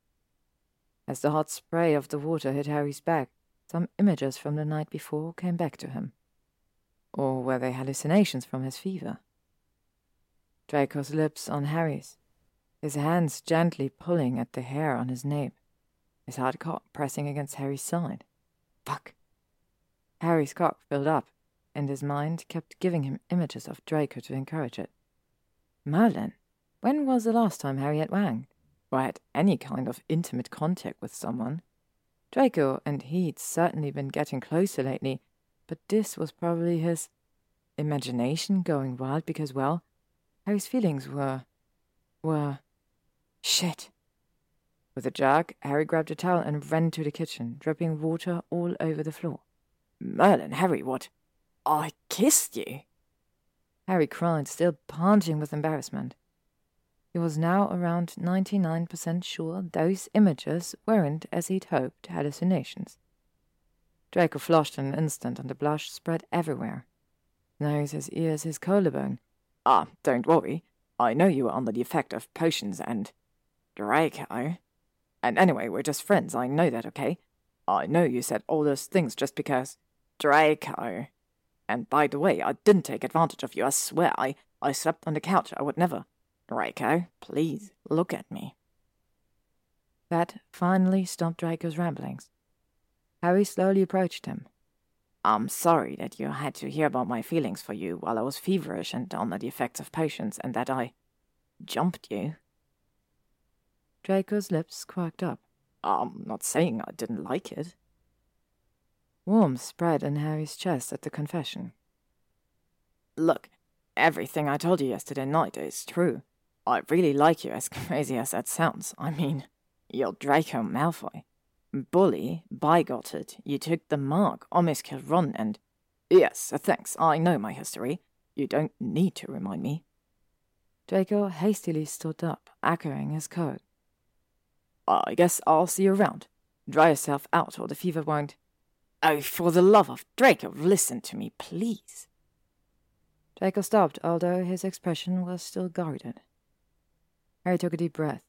As the hot spray of the water hit Harry's back, some images from the night before came back to him. Or were they hallucinations from his fever? Draco's lips on Harry's, his hands gently pulling at the hair on his nape, his hard cock pressing against Harry's side. Fuck. Harry's cock filled up, and his mind kept giving him images of Draco to encourage it. Merlin? When was the last time Harry had wanged, or had any kind of intimate contact with someone? Draco and he'd certainly been getting closer lately, but this was probably his imagination going wild because, well, Harry's feelings were. were. shit. With a jerk, Harry grabbed a towel and ran to the kitchen, dripping water all over the floor. Merlin, Harry, what? I kissed you. Harry cried, still panting with embarrassment. He was now around 99% sure those images weren't, as he'd hoped, hallucinations. Draco flushed in an instant, and the blush spread everywhere. Nose, his ears, his collarbone. Ah, don't worry. I know you were under the effect of potions and. Draco. And anyway, we're just friends, I know that, okay? I know you said all those things just because. Draco. And by the way, I didn't take advantage of you, I swear. I, I slept on the couch, I would never. Draco, please, look at me. That finally stopped Draco's ramblings. Harry slowly approached him. I'm sorry that you had to hear about my feelings for you while I was feverish and under the effects of potions, and that I jumped you. Draco's lips quirked up. I'm not saying I didn't like it. Warmth spread in Harry's chest at the confession. Look, everything I told you yesterday night is true. I really like you, as crazy as that sounds. I mean, you're Draco Malfoy. Bully, bigotted, you took the mark, almost killed Ron, and. Yes, thanks, I know my history. You don't need to remind me. Draco hastily stood up, echoing his code. I guess I'll see you around. Dry yourself out, or the fever won't. Oh, for the love of Draco, listen to me, please. Draco stopped, although his expression was still guarded. Harry took a deep breath.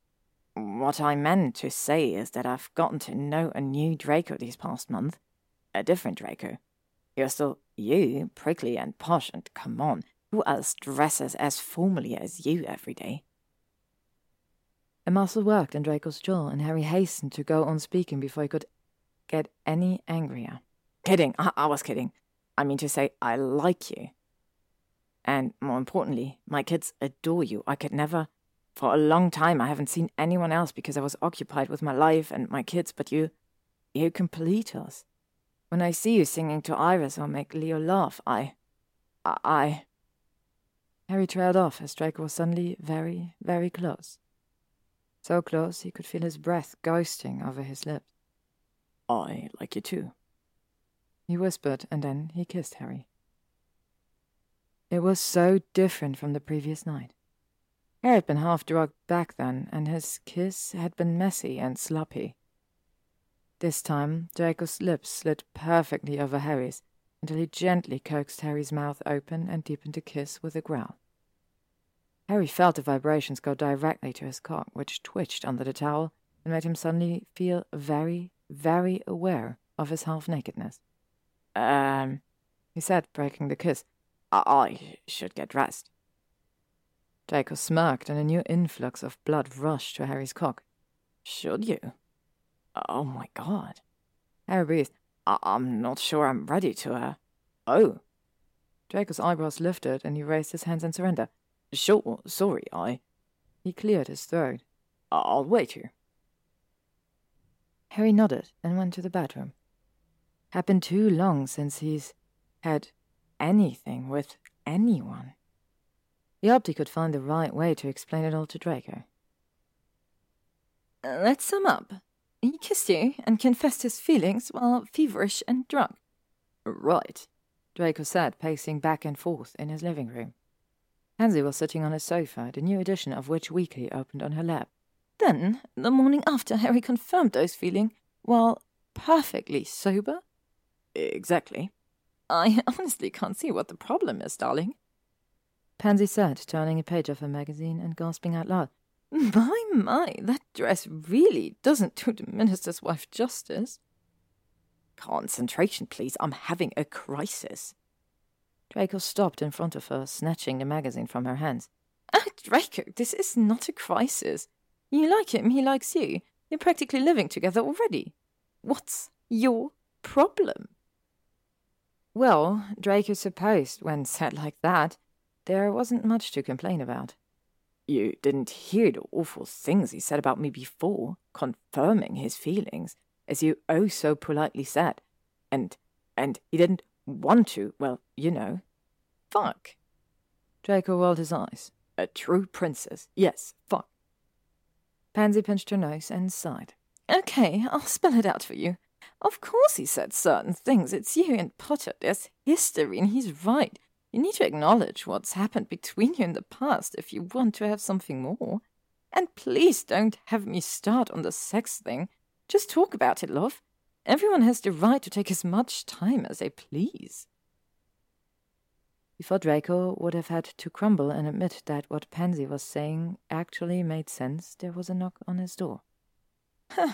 What I meant to say is that I've gotten to know a new Draco these past month. A different Draco. You're still you, prickly and posh, and come on, who else dresses as formally as you every day? A muscle worked in Draco's jaw, and Harry hastened to go on speaking before he could get any angrier. Kidding, I, I was kidding. I mean to say, I like you. And more importantly, my kids adore you. I could never. For a long time, I haven't seen anyone else because I was occupied with my life and my kids, but you. You complete us. When I see you singing to Iris or make Leo laugh, I. I. I Harry trailed off as Draco was suddenly very, very close. So close he could feel his breath ghosting over his lips. I like you too. He whispered, and then he kissed Harry. It was so different from the previous night. Harry had been half drugged back then, and his kiss had been messy and sloppy. This time, Draco's lips slid perfectly over Harry's until he gently coaxed Harry's mouth open and deepened the kiss with a growl. Harry felt the vibrations go directly to his cock, which twitched under the towel and made him suddenly feel very, very aware of his half nakedness. Um, he said, breaking the kiss. I, I should get dressed. Draco smirked, and a new influx of blood rushed to Harry's cock. Should you? Oh my god. Harry breathed. I- I'm not sure I'm ready to, uh. Oh. Draco's eyebrows lifted, and he raised his hands in surrender. Sure, sorry, I. He cleared his throat. I'll wait here. Harry nodded and went to the bedroom. Had been too long since he's had anything with anyone. He hoped he could find the right way to explain it all to Draco. Uh, let's sum up. He kissed you and confessed his feelings while feverish and drunk. Right, Draco said, pacing back and forth in his living room. Pansy was sitting on his sofa, the new edition of Witch Weekly opened on her lap. Then, the morning after, Harry confirmed those feelings while perfectly sober? Exactly. I honestly can't see what the problem is, darling. Pansy said, turning a page of her magazine and gasping out loud. My, my, that dress really doesn't do the minister's wife justice. Concentration, please. I'm having a crisis. Draco stopped in front of her, snatching the magazine from her hands. Oh, Draco, this is not a crisis. You like him, he likes you. You're practically living together already. What's your problem? Well, Draco supposed, when said like that, there wasn't much to complain about. You didn't hear the awful things he said about me before, confirming his feelings, as you oh so politely said. And and he didn't want to, well, you know. Fuck. Draco rolled his eyes. A true princess. Yes, fuck. Pansy pinched her nose and sighed. Okay, I'll spell it out for you. Of course he said certain things. It's you and Potter. There's history, and he's right. You need to acknowledge what's happened between you in the past if you want to have something more. And please don't have me start on the sex thing. Just talk about it, love. Everyone has the right to take as much time as they please. Before Draco would have had to crumble and admit that what Pansy was saying actually made sense, there was a knock on his door. Huh,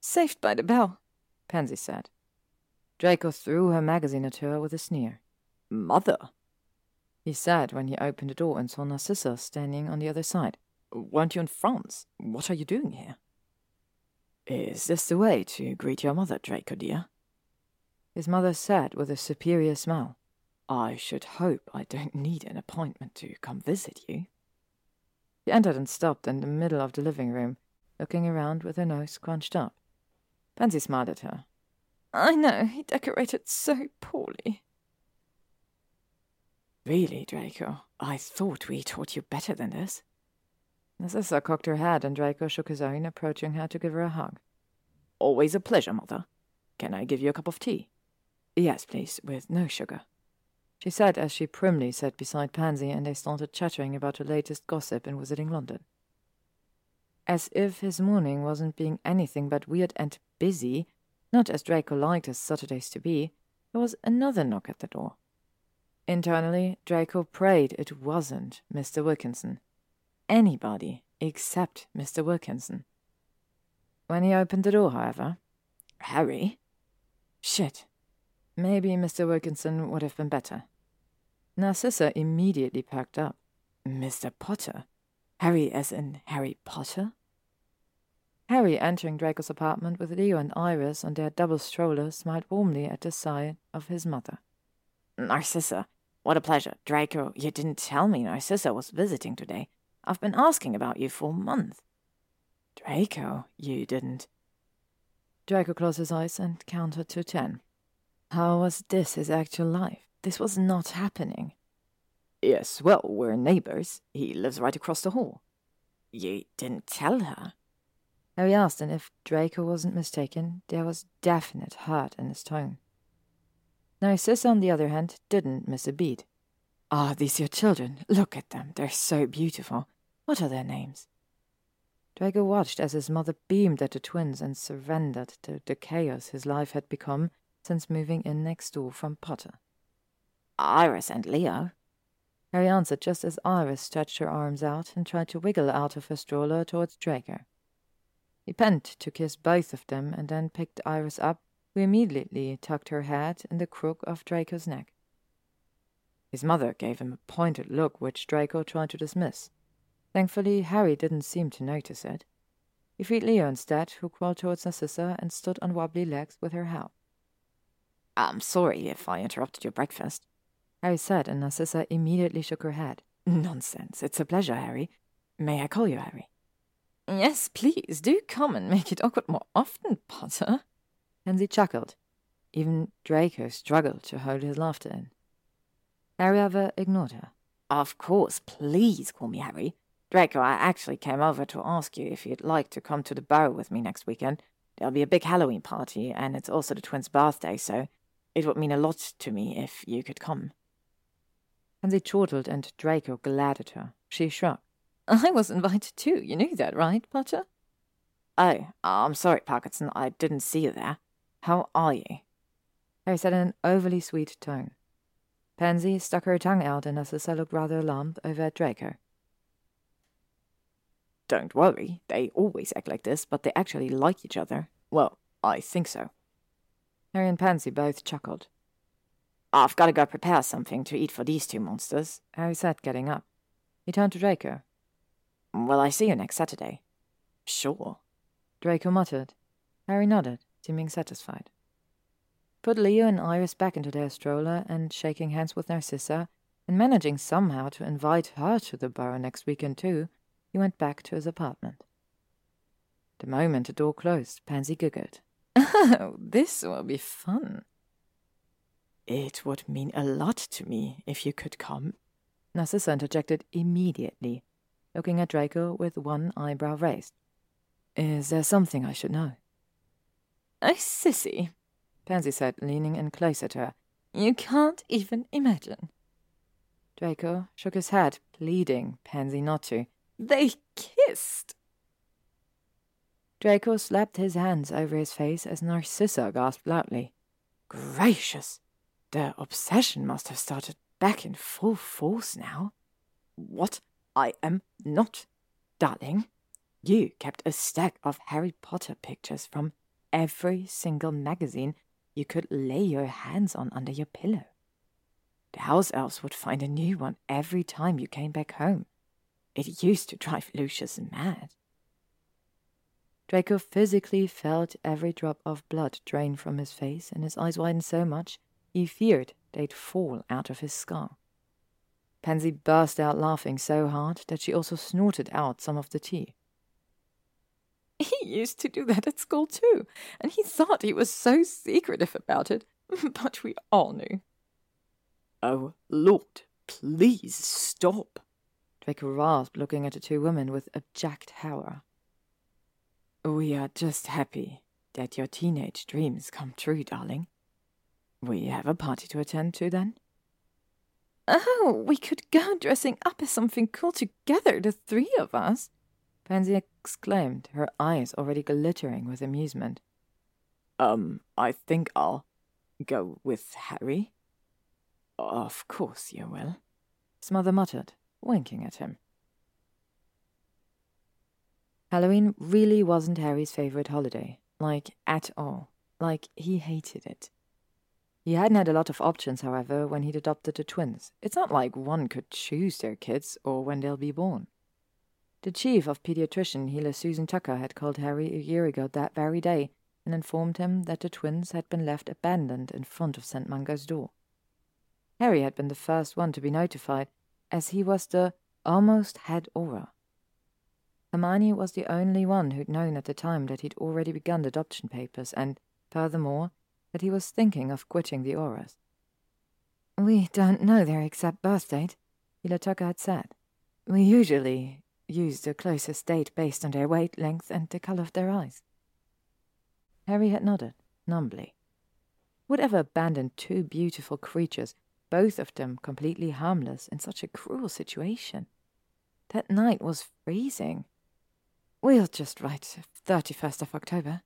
saved by the bell, Pansy said. Draco threw her magazine at her with a sneer. Mother, he said when he opened the door and saw Narcissa standing on the other side. Weren't you in France? What are you doing here? Is this the way to greet your mother, Draco dear? His mother said with a superior smile. I should hope I don't need an appointment to come visit you. She entered and stopped in the middle of the living room, looking around with her nose crunched up. Pansy smiled at her. I know, he decorated so poorly. Really, Draco? I thought we taught you better than this. Narcissa cocked her head, and Draco shook his own, approaching her to give her a hug. Always a pleasure, Mother. Can I give you a cup of tea? Yes, please, with no sugar she said as she primly sat beside Pansy and they started chattering about the latest gossip in Wizarding London. As if his morning wasn't being anything but weird and busy, not as Draco liked his Saturdays to be, there was another knock at the door. Internally, Draco prayed it wasn't Mr. Wilkinson. Anybody except Mr. Wilkinson. When he opened the door, however, Harry? Shit. Maybe Mr. Wilkinson would have been better. Narcissa immediately perked up. Mr. Potter? Harry as in Harry Potter? Harry, entering Draco's apartment with Leo and Iris on their double stroller, smiled warmly at the sight of his mother. Narcissa, what a pleasure. Draco, you didn't tell me Narcissa was visiting today. I've been asking about you for a month. Draco, you didn't. Draco closed his eyes and counted to ten. How was this his actual life? This was not happening. Yes, well, we're neighbors. He lives right across the hall. You didn't tell her? Harry asked, and if Draco wasn't mistaken, there was definite hurt in his tone. Narcissa, on the other hand, didn't miss a beat. Ah, these your children. Look at them. They're so beautiful. What are their names? Draco watched as his mother beamed at the twins and surrendered to the chaos his life had become since moving in next door from Potter. Iris and Leo. Harry answered just as Iris stretched her arms out and tried to wiggle out of her stroller towards Draco. He bent to kiss both of them and then picked Iris up, who immediately tucked her head in the crook of Draco's neck. His mother gave him a pointed look which Draco tried to dismiss. Thankfully, Harry didn't seem to notice it. He freed Leo instead, who crawled towards Narcissa and stood on wobbly legs with her help. I'm sorry if I interrupted your breakfast. Harry said, and Narcissa immediately shook her head. Nonsense. It's a pleasure, Harry. May I call you Harry? Yes, please. Do come and make it awkward more often, Potter. Pansy chuckled. Even Draco struggled to hold his laughter in. Harry, however, ignored her. Of course, please call me Harry. Draco, I actually came over to ask you if you'd like to come to the Burrow with me next weekend. There'll be a big Halloween party, and it's also the twins' birthday, so it would mean a lot to me if you could come. Pansy chortled, and Draco glared at her. She shrugged. I was invited too. You knew that, right, Potter? Oh, I'm sorry, Parkinson. I didn't see you there. How are you? Harry said in an overly sweet tone. Pansy stuck her tongue out, and Narcissa looked rather alarmed over at Draco. don't worry, they always act like this, but they actually like each other. Well, I think so. Harry and Pansy both chuckled. I've got to go prepare something to eat for these two monsters, Harry said, getting up. He turned to Draco. Will I see you next Saturday? Sure. Draco muttered. Harry nodded, seeming satisfied. Put Leo and Iris back into their stroller and shaking hands with Narcissa, and managing somehow to invite her to the Burrow next weekend too, he went back to his apartment. The moment the door closed, Pansy giggled. Oh, this will be fun. It would mean a lot to me if you could come. Narcissa interjected immediately, looking at Draco with one eyebrow raised. Is there something I should know? Oh, Cissy, Pansy said, leaning in closer to her. You can't even imagine. Draco shook his head, pleading Pansy not to. They kissed. Draco slapped his hands over his face as Narcissa gasped loudly. Gracious! Their obsession must have started back in full force now. What? I am not. Darling, you kept a stack of Harry Potter pictures from every single magazine you could lay your hands on under your pillow. The house elves would find a new one every time you came back home. It used to drive Lucius mad. Draco physically felt every drop of blood drain from his face, and his eyes widened so much he feared they'd fall out of his skull. Pansy burst out laughing so hard that she also snorted out some of the tea. He used to do that at school too, and he thought he was so secretive about it, but we all knew. Oh, Lord, please stop. Draco rasped, looking at the two women with abject horror. We are just happy that your teenage dreams come true, darling. We have a party to attend to then? Oh, we could go dressing up as something cool together, the three of us. Pansy exclaimed, her eyes already glittering with amusement. Um, I think I'll go with Harry. Of course you will. Smother muttered, winking at him. Halloween really wasn't Harry's favorite holiday, like at all. Like he hated it. He hadn't had a lot of options, however, when he'd adopted the twins. It's not like one could choose their kids or when they'll be born. The chief of pediatrician, healer Susan Tucker, had called Harry a year ago that very day and informed him that the twins had been left abandoned in front of St. Mungo's door. Harry had been the first one to be notified, as he was the almost head auror. Hermione was the only one who'd known at the time that he'd already begun adoption papers, and, furthermore, that he was thinking of quitting the Aurors. We don't know their exact birth date, Healer Tucker had said. We usually use the closest date based on their weight, length, and the color of their eyes. Harry had nodded, numbly. Would ever abandon two beautiful creatures, both of them completely harmless, in such a cruel situation? That night was freezing. We'll just write 31st of October,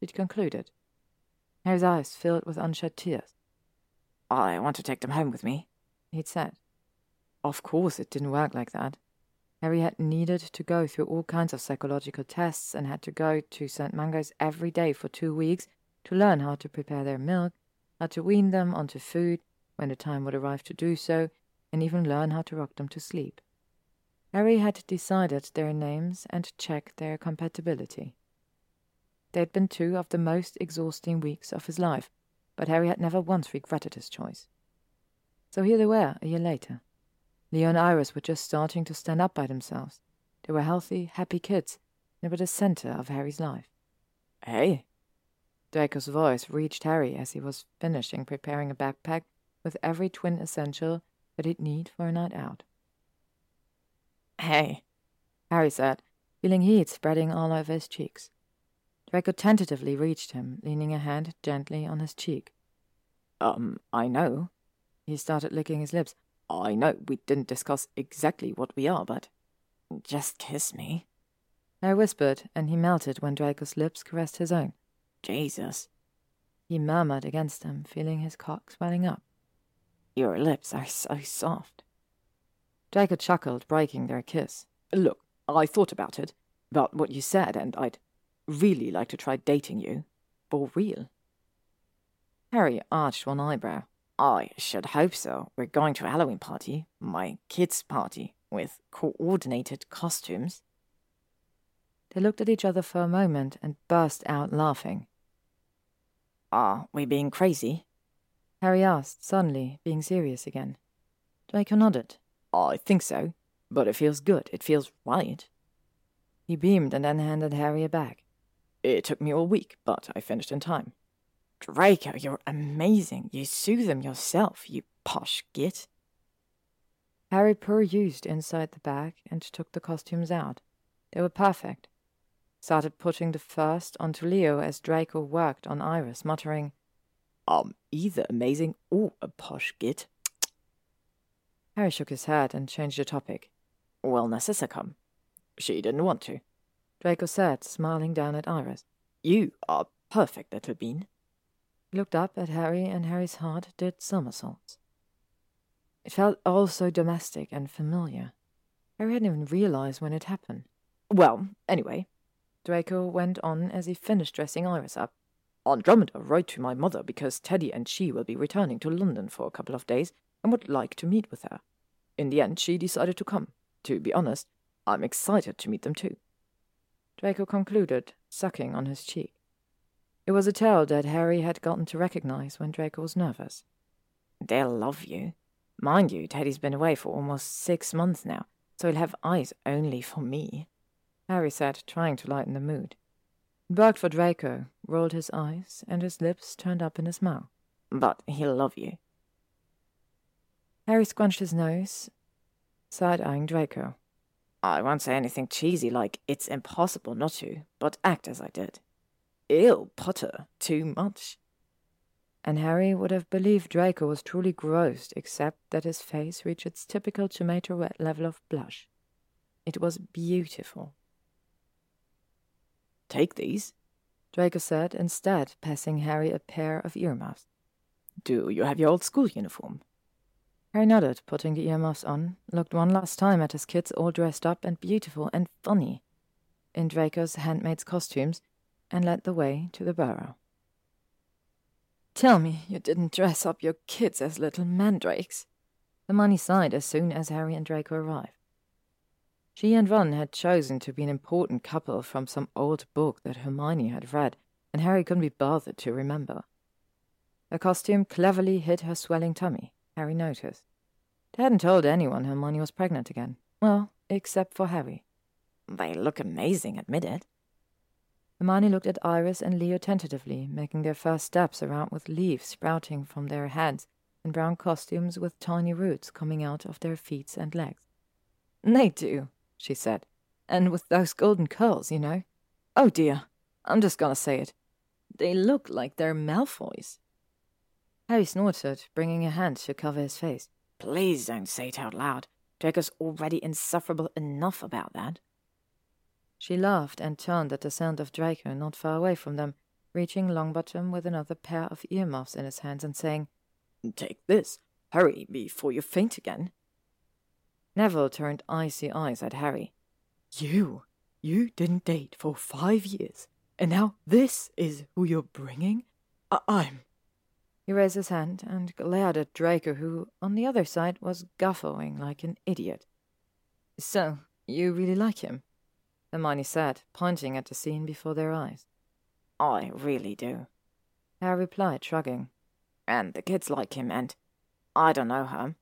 it concluded. Harry's eyes filled with unshed tears. I want to take them home with me, he'd said. Of course it didn't work like that. Harry had needed to go through all kinds of psychological tests and had to go to St. Mungo's every day for two weeks to learn how to prepare their milk, how to wean them onto food when the time would arrive to do so, and even learn how to rock them to sleep. Harry had decided their names and checked their compatibility. They'd been two of the most exhausting weeks of his life, but Harry had never once regretted his choice. So here they were, a year later. Leo and Iris were just starting to stand up by themselves. They were healthy, happy kids, and were the center of Harry's life. Hey! Draco's voice reached Harry as he was finishing preparing a backpack with every twin essential that he'd need for a night out. Hey, Harry said, feeling heat spreading all over his cheeks. Draco tentatively reached him, leaning a hand gently on his cheek. Um, I know. He started licking his lips. I know we didn't discuss exactly what we are, but just kiss me. I whispered, and he melted when Draco's lips caressed his own. Jesus. He murmured against him, feeling his cock swelling up. Your lips are so soft. Draco chuckled, breaking their kiss. Look, I thought about it. about what you said, and I'd really like to try dating you. For real. Harry arched one eyebrow. I should hope so. We're going to a Halloween party, my kid's party, with coordinated costumes. They looked at each other for a moment and burst out laughing. Are we being crazy? Harry asked, suddenly, being serious again. Draco nodded. I think so, but it feels good. It feels right. He beamed and then handed Harry a bag. It took me all week, but I finished in time. Draco, you're amazing. You sew them yourself, you posh git. Harry perused inside the bag and took the costumes out. They were perfect started putting the first onto Leo as Draco worked on Iris, muttering, um, I'm either amazing or a posh git. Harry shook his head and changed the topic. Will Narcissa come? She didn't want to. Draco said, smiling down at Iris. You are perfect, little bean. Looked up at Harry, and Harry's heart did somersaults. It felt all so domestic and familiar. Harry hadn't even realized when it happened. Well, anyway, Draco went on as he finished dressing Iris up. Andromeda wrote to my mother because Teddy and she will be returning to London for a couple of days and would like to meet with her. In the end, she decided to come. To be honest, I'm excited to meet them too. Draco concluded, sucking on his cheek. It was a tale that Harry had gotten to recognize when Draco was nervous. They'll love you. Mind you, Teddy's been away for almost six months now, so he'll have eyes only for me. Harry said, trying to lighten the mood. It for Draco, rolled his eyes, and his lips turned up in his mouth. But he'll love you. Harry scrunched his nose, side-eyeing Draco. I won't say anything cheesy like it's impossible not to, but act as I did. Ew, Potter, too much. And Harry would have believed Draco was truly gross, except that his face reached its typical tomato red level of blush. It was beautiful. Take these, Draco said, instead passing Harry a pair of earmuffs. Do you have your old school uniform? Harry nodded, putting the earmuffs on, looked one last time at his kids all dressed up and beautiful and funny in Draco's handmaid's costumes, and led the way to the burrow. Tell me you didn't dress up your kids as little mandrakes. Hermione sighed as soon as Harry and Draco arrived. She and Ron had chosen to be an important couple from some old book that Hermione had read, and Harry couldn't be bothered to remember. Her costume cleverly hid her swelling tummy, Harry noticed. They hadn't told anyone Hermione was pregnant again. Well, except for Harry. They look amazing, admit it. Hermione looked at Iris and Leo tentatively, making their first steps around with leaves sprouting from their heads and brown costumes with tiny roots coming out of their feet and legs. They do, she said. And with those golden curls, you know. Oh dear, I'm just gonna say it. They look like they're Malfoy's. Harry snorted, bringing a hand to cover his face. Please don't say it out loud. Draco's already insufferable enough about that. She laughed and turned at the sound of Draco not far away from them, reaching Longbottom with another pair of earmuffs in his hands and saying, Take this. Hurry, before you faint again. Neville turned icy eyes at Harry. You? You didn't date for five years, and now this is who you're bringing? I- I'm. He raised his hand and glared at Draco, who, on the other side, was guffawing like an idiot. So, you really like him? Hermione said, pointing at the scene before their eyes. I really do. Harry replied, shrugging. And the kids like him, and I don't know how.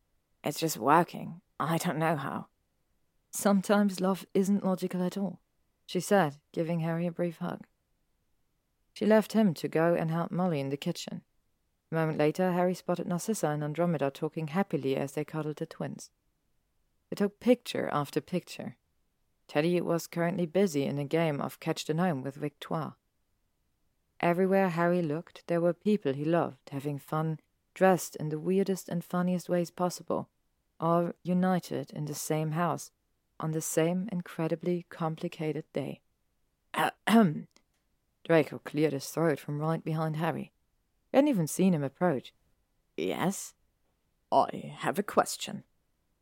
It's just working. I don't know how. Sometimes love isn't logical at all, she said, giving Harry a brief hug. She left him to go and help Molly in the kitchen. A moment later, Harry spotted Narcissa and Andromeda talking happily as they cuddled the twins. They took picture after picture. Teddy was currently busy in a game of catch the gnome with Victoire. Everywhere Harry looked, there were people he loved, having fun, dressed in the weirdest and funniest ways possible, all united in the same house on the same incredibly complicated day. Ahem. Draco cleared his throat from right behind Harry. He hadn't even seen him approach. Yes? I have a question,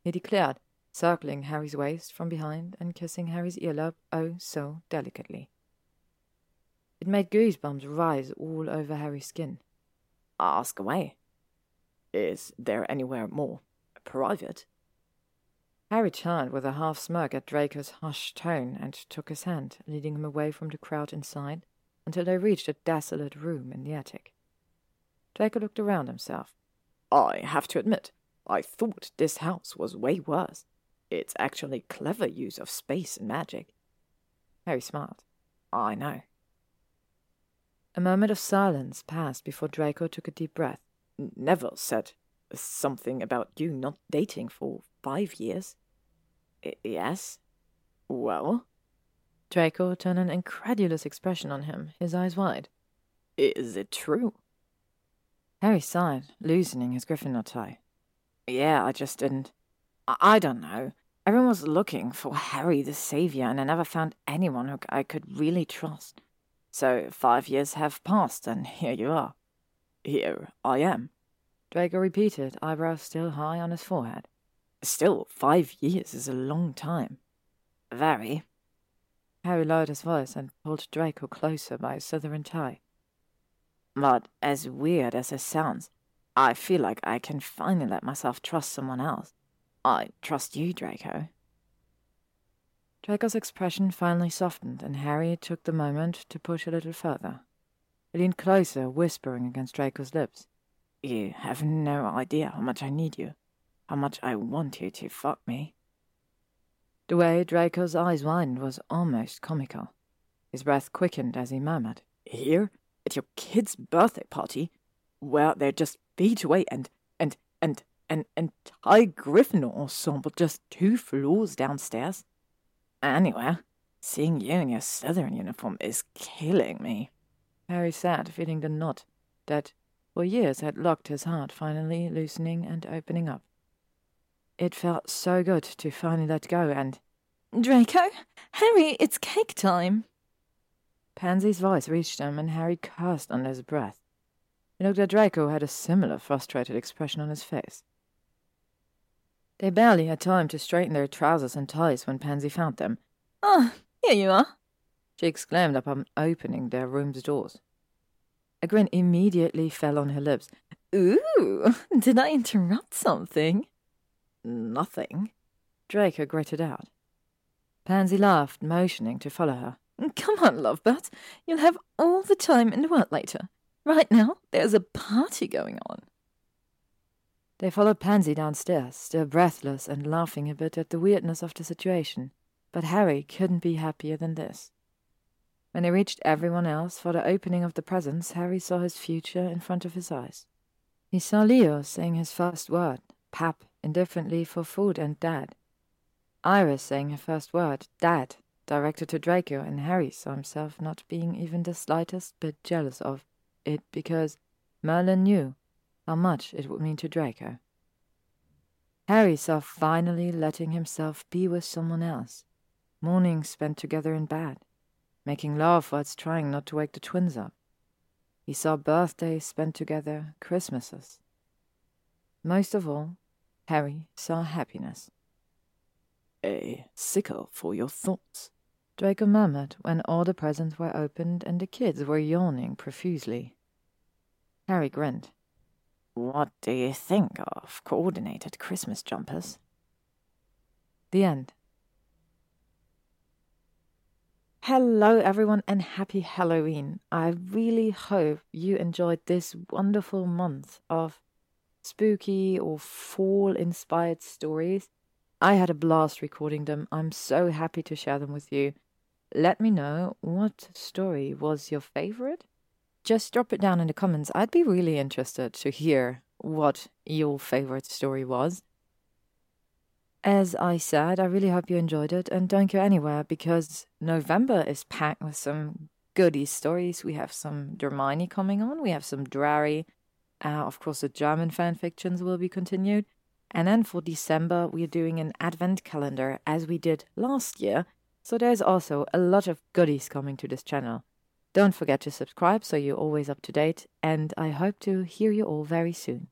he declared, circling Harry's waist from behind and kissing Harry's earlobe oh so delicately. It made goosebumps rise all over Harry's skin. Ask away. Is there anywhere more private? Harry turned with a half smirk at Draco's hushed tone and took his hand, leading him away from the crowd inside until they reached a desolate room in the attic. Draco looked around himself. I have to admit, I thought this house was way worse. It's actually clever use of space and magic. Harry smiled. I know. A moment of silence passed before Draco took a deep breath. Neville said something about you not dating for five years. I yes? Well? Draco turned an incredulous expression on him, his eyes wide. Is it true? Harry sighed, loosening his Gryffindor tie. Yeah, I just didn't. I, don't know. Everyone was looking for Harry the Savior, and I never found anyone who I could really trust. So five years have passed, and here you are. Here I am. Draco repeated, eyebrows still high on his forehead. Still, five years is a long time. Very. Harry lowered his voice and pulled Draco closer by his Slytherin tie. But as weird as it sounds, I feel like I can finally let myself trust someone else. I trust you, Draco. Draco's expression finally softened, and Harry took the moment to push a little further. He leaned closer, whispering against Draco's lips. You have no idea how much I need you, how much I want you to fuck me. The way Draco's eyes widened was almost comical. His breath quickened as he murmured, Here? At your kid's birthday party? Where they're just feet away and, and, and, an entire Gryffindor ensemble just two floors downstairs? Anyway, seeing you in your Slytherin uniform is killing me. Harry sat, feeling the knot that for years had locked his heart finally loosening and opening up. It felt so good to finally let go and. Draco? Harry, it's cake time! Pansy's voice reached him, and Harry cursed under his breath. He looked at Draco, who had a similar frustrated expression on his face. They barely had time to straighten their trousers and ties when Pansy found them. Ah, oh, here you are, she exclaimed upon opening their room's doors. A grin immediately fell on her lips. Ooh, did I interrupt something? Nothing, Draco gritted out. Pansy laughed, motioning to follow her. Come on, lovebirds. You'll have all the time in the world later. Right now, there's a party going on. They followed Pansy downstairs, still breathless and laughing a bit at the weirdness of the situation, but Harry couldn't be happier than this. When they reached everyone else for the opening of the presents, Harry saw his future in front of his eyes. He saw Leo saying his first word, pap, indifferently for food and dad. Iris saying her first word, dad, directed to Draco, and Harry saw himself not being even the slightest bit jealous of it because Merlin knew how much it would mean to Draco. Harry saw finally letting himself be with someone else, mornings spent together in bed, making love whilst trying not to wake the twins up. He saw birthdays spent together, Christmases. Most of all, Harry saw happiness. A sickle for your thoughts, Draco murmured when all the presents were opened and the kids were yawning profusely. Harry grinned. What do you think of coordinated Christmas jumpers? The end. Hello, everyone, and happy Halloween. I really hope you enjoyed this wonderful month of spooky or fall inspired stories. I had a blast recording them. I'm so happy to share them with you. Let me know what story was your favorite just drop it down in the comments. I'd be really interested to hear what your favorite story was. As I said, I really hope you enjoyed it and don't go anywhere because November is packed with some goody stories. We have some Hermione coming on, we have some Drarry. Uh, of course, the German fan fictions will be continued. And then for December, we're doing an advent calendar as we did last year. So there's also a lot of goodies coming to this channel. Don't forget to subscribe so you're always up to date, and I hope to hear you all very soon.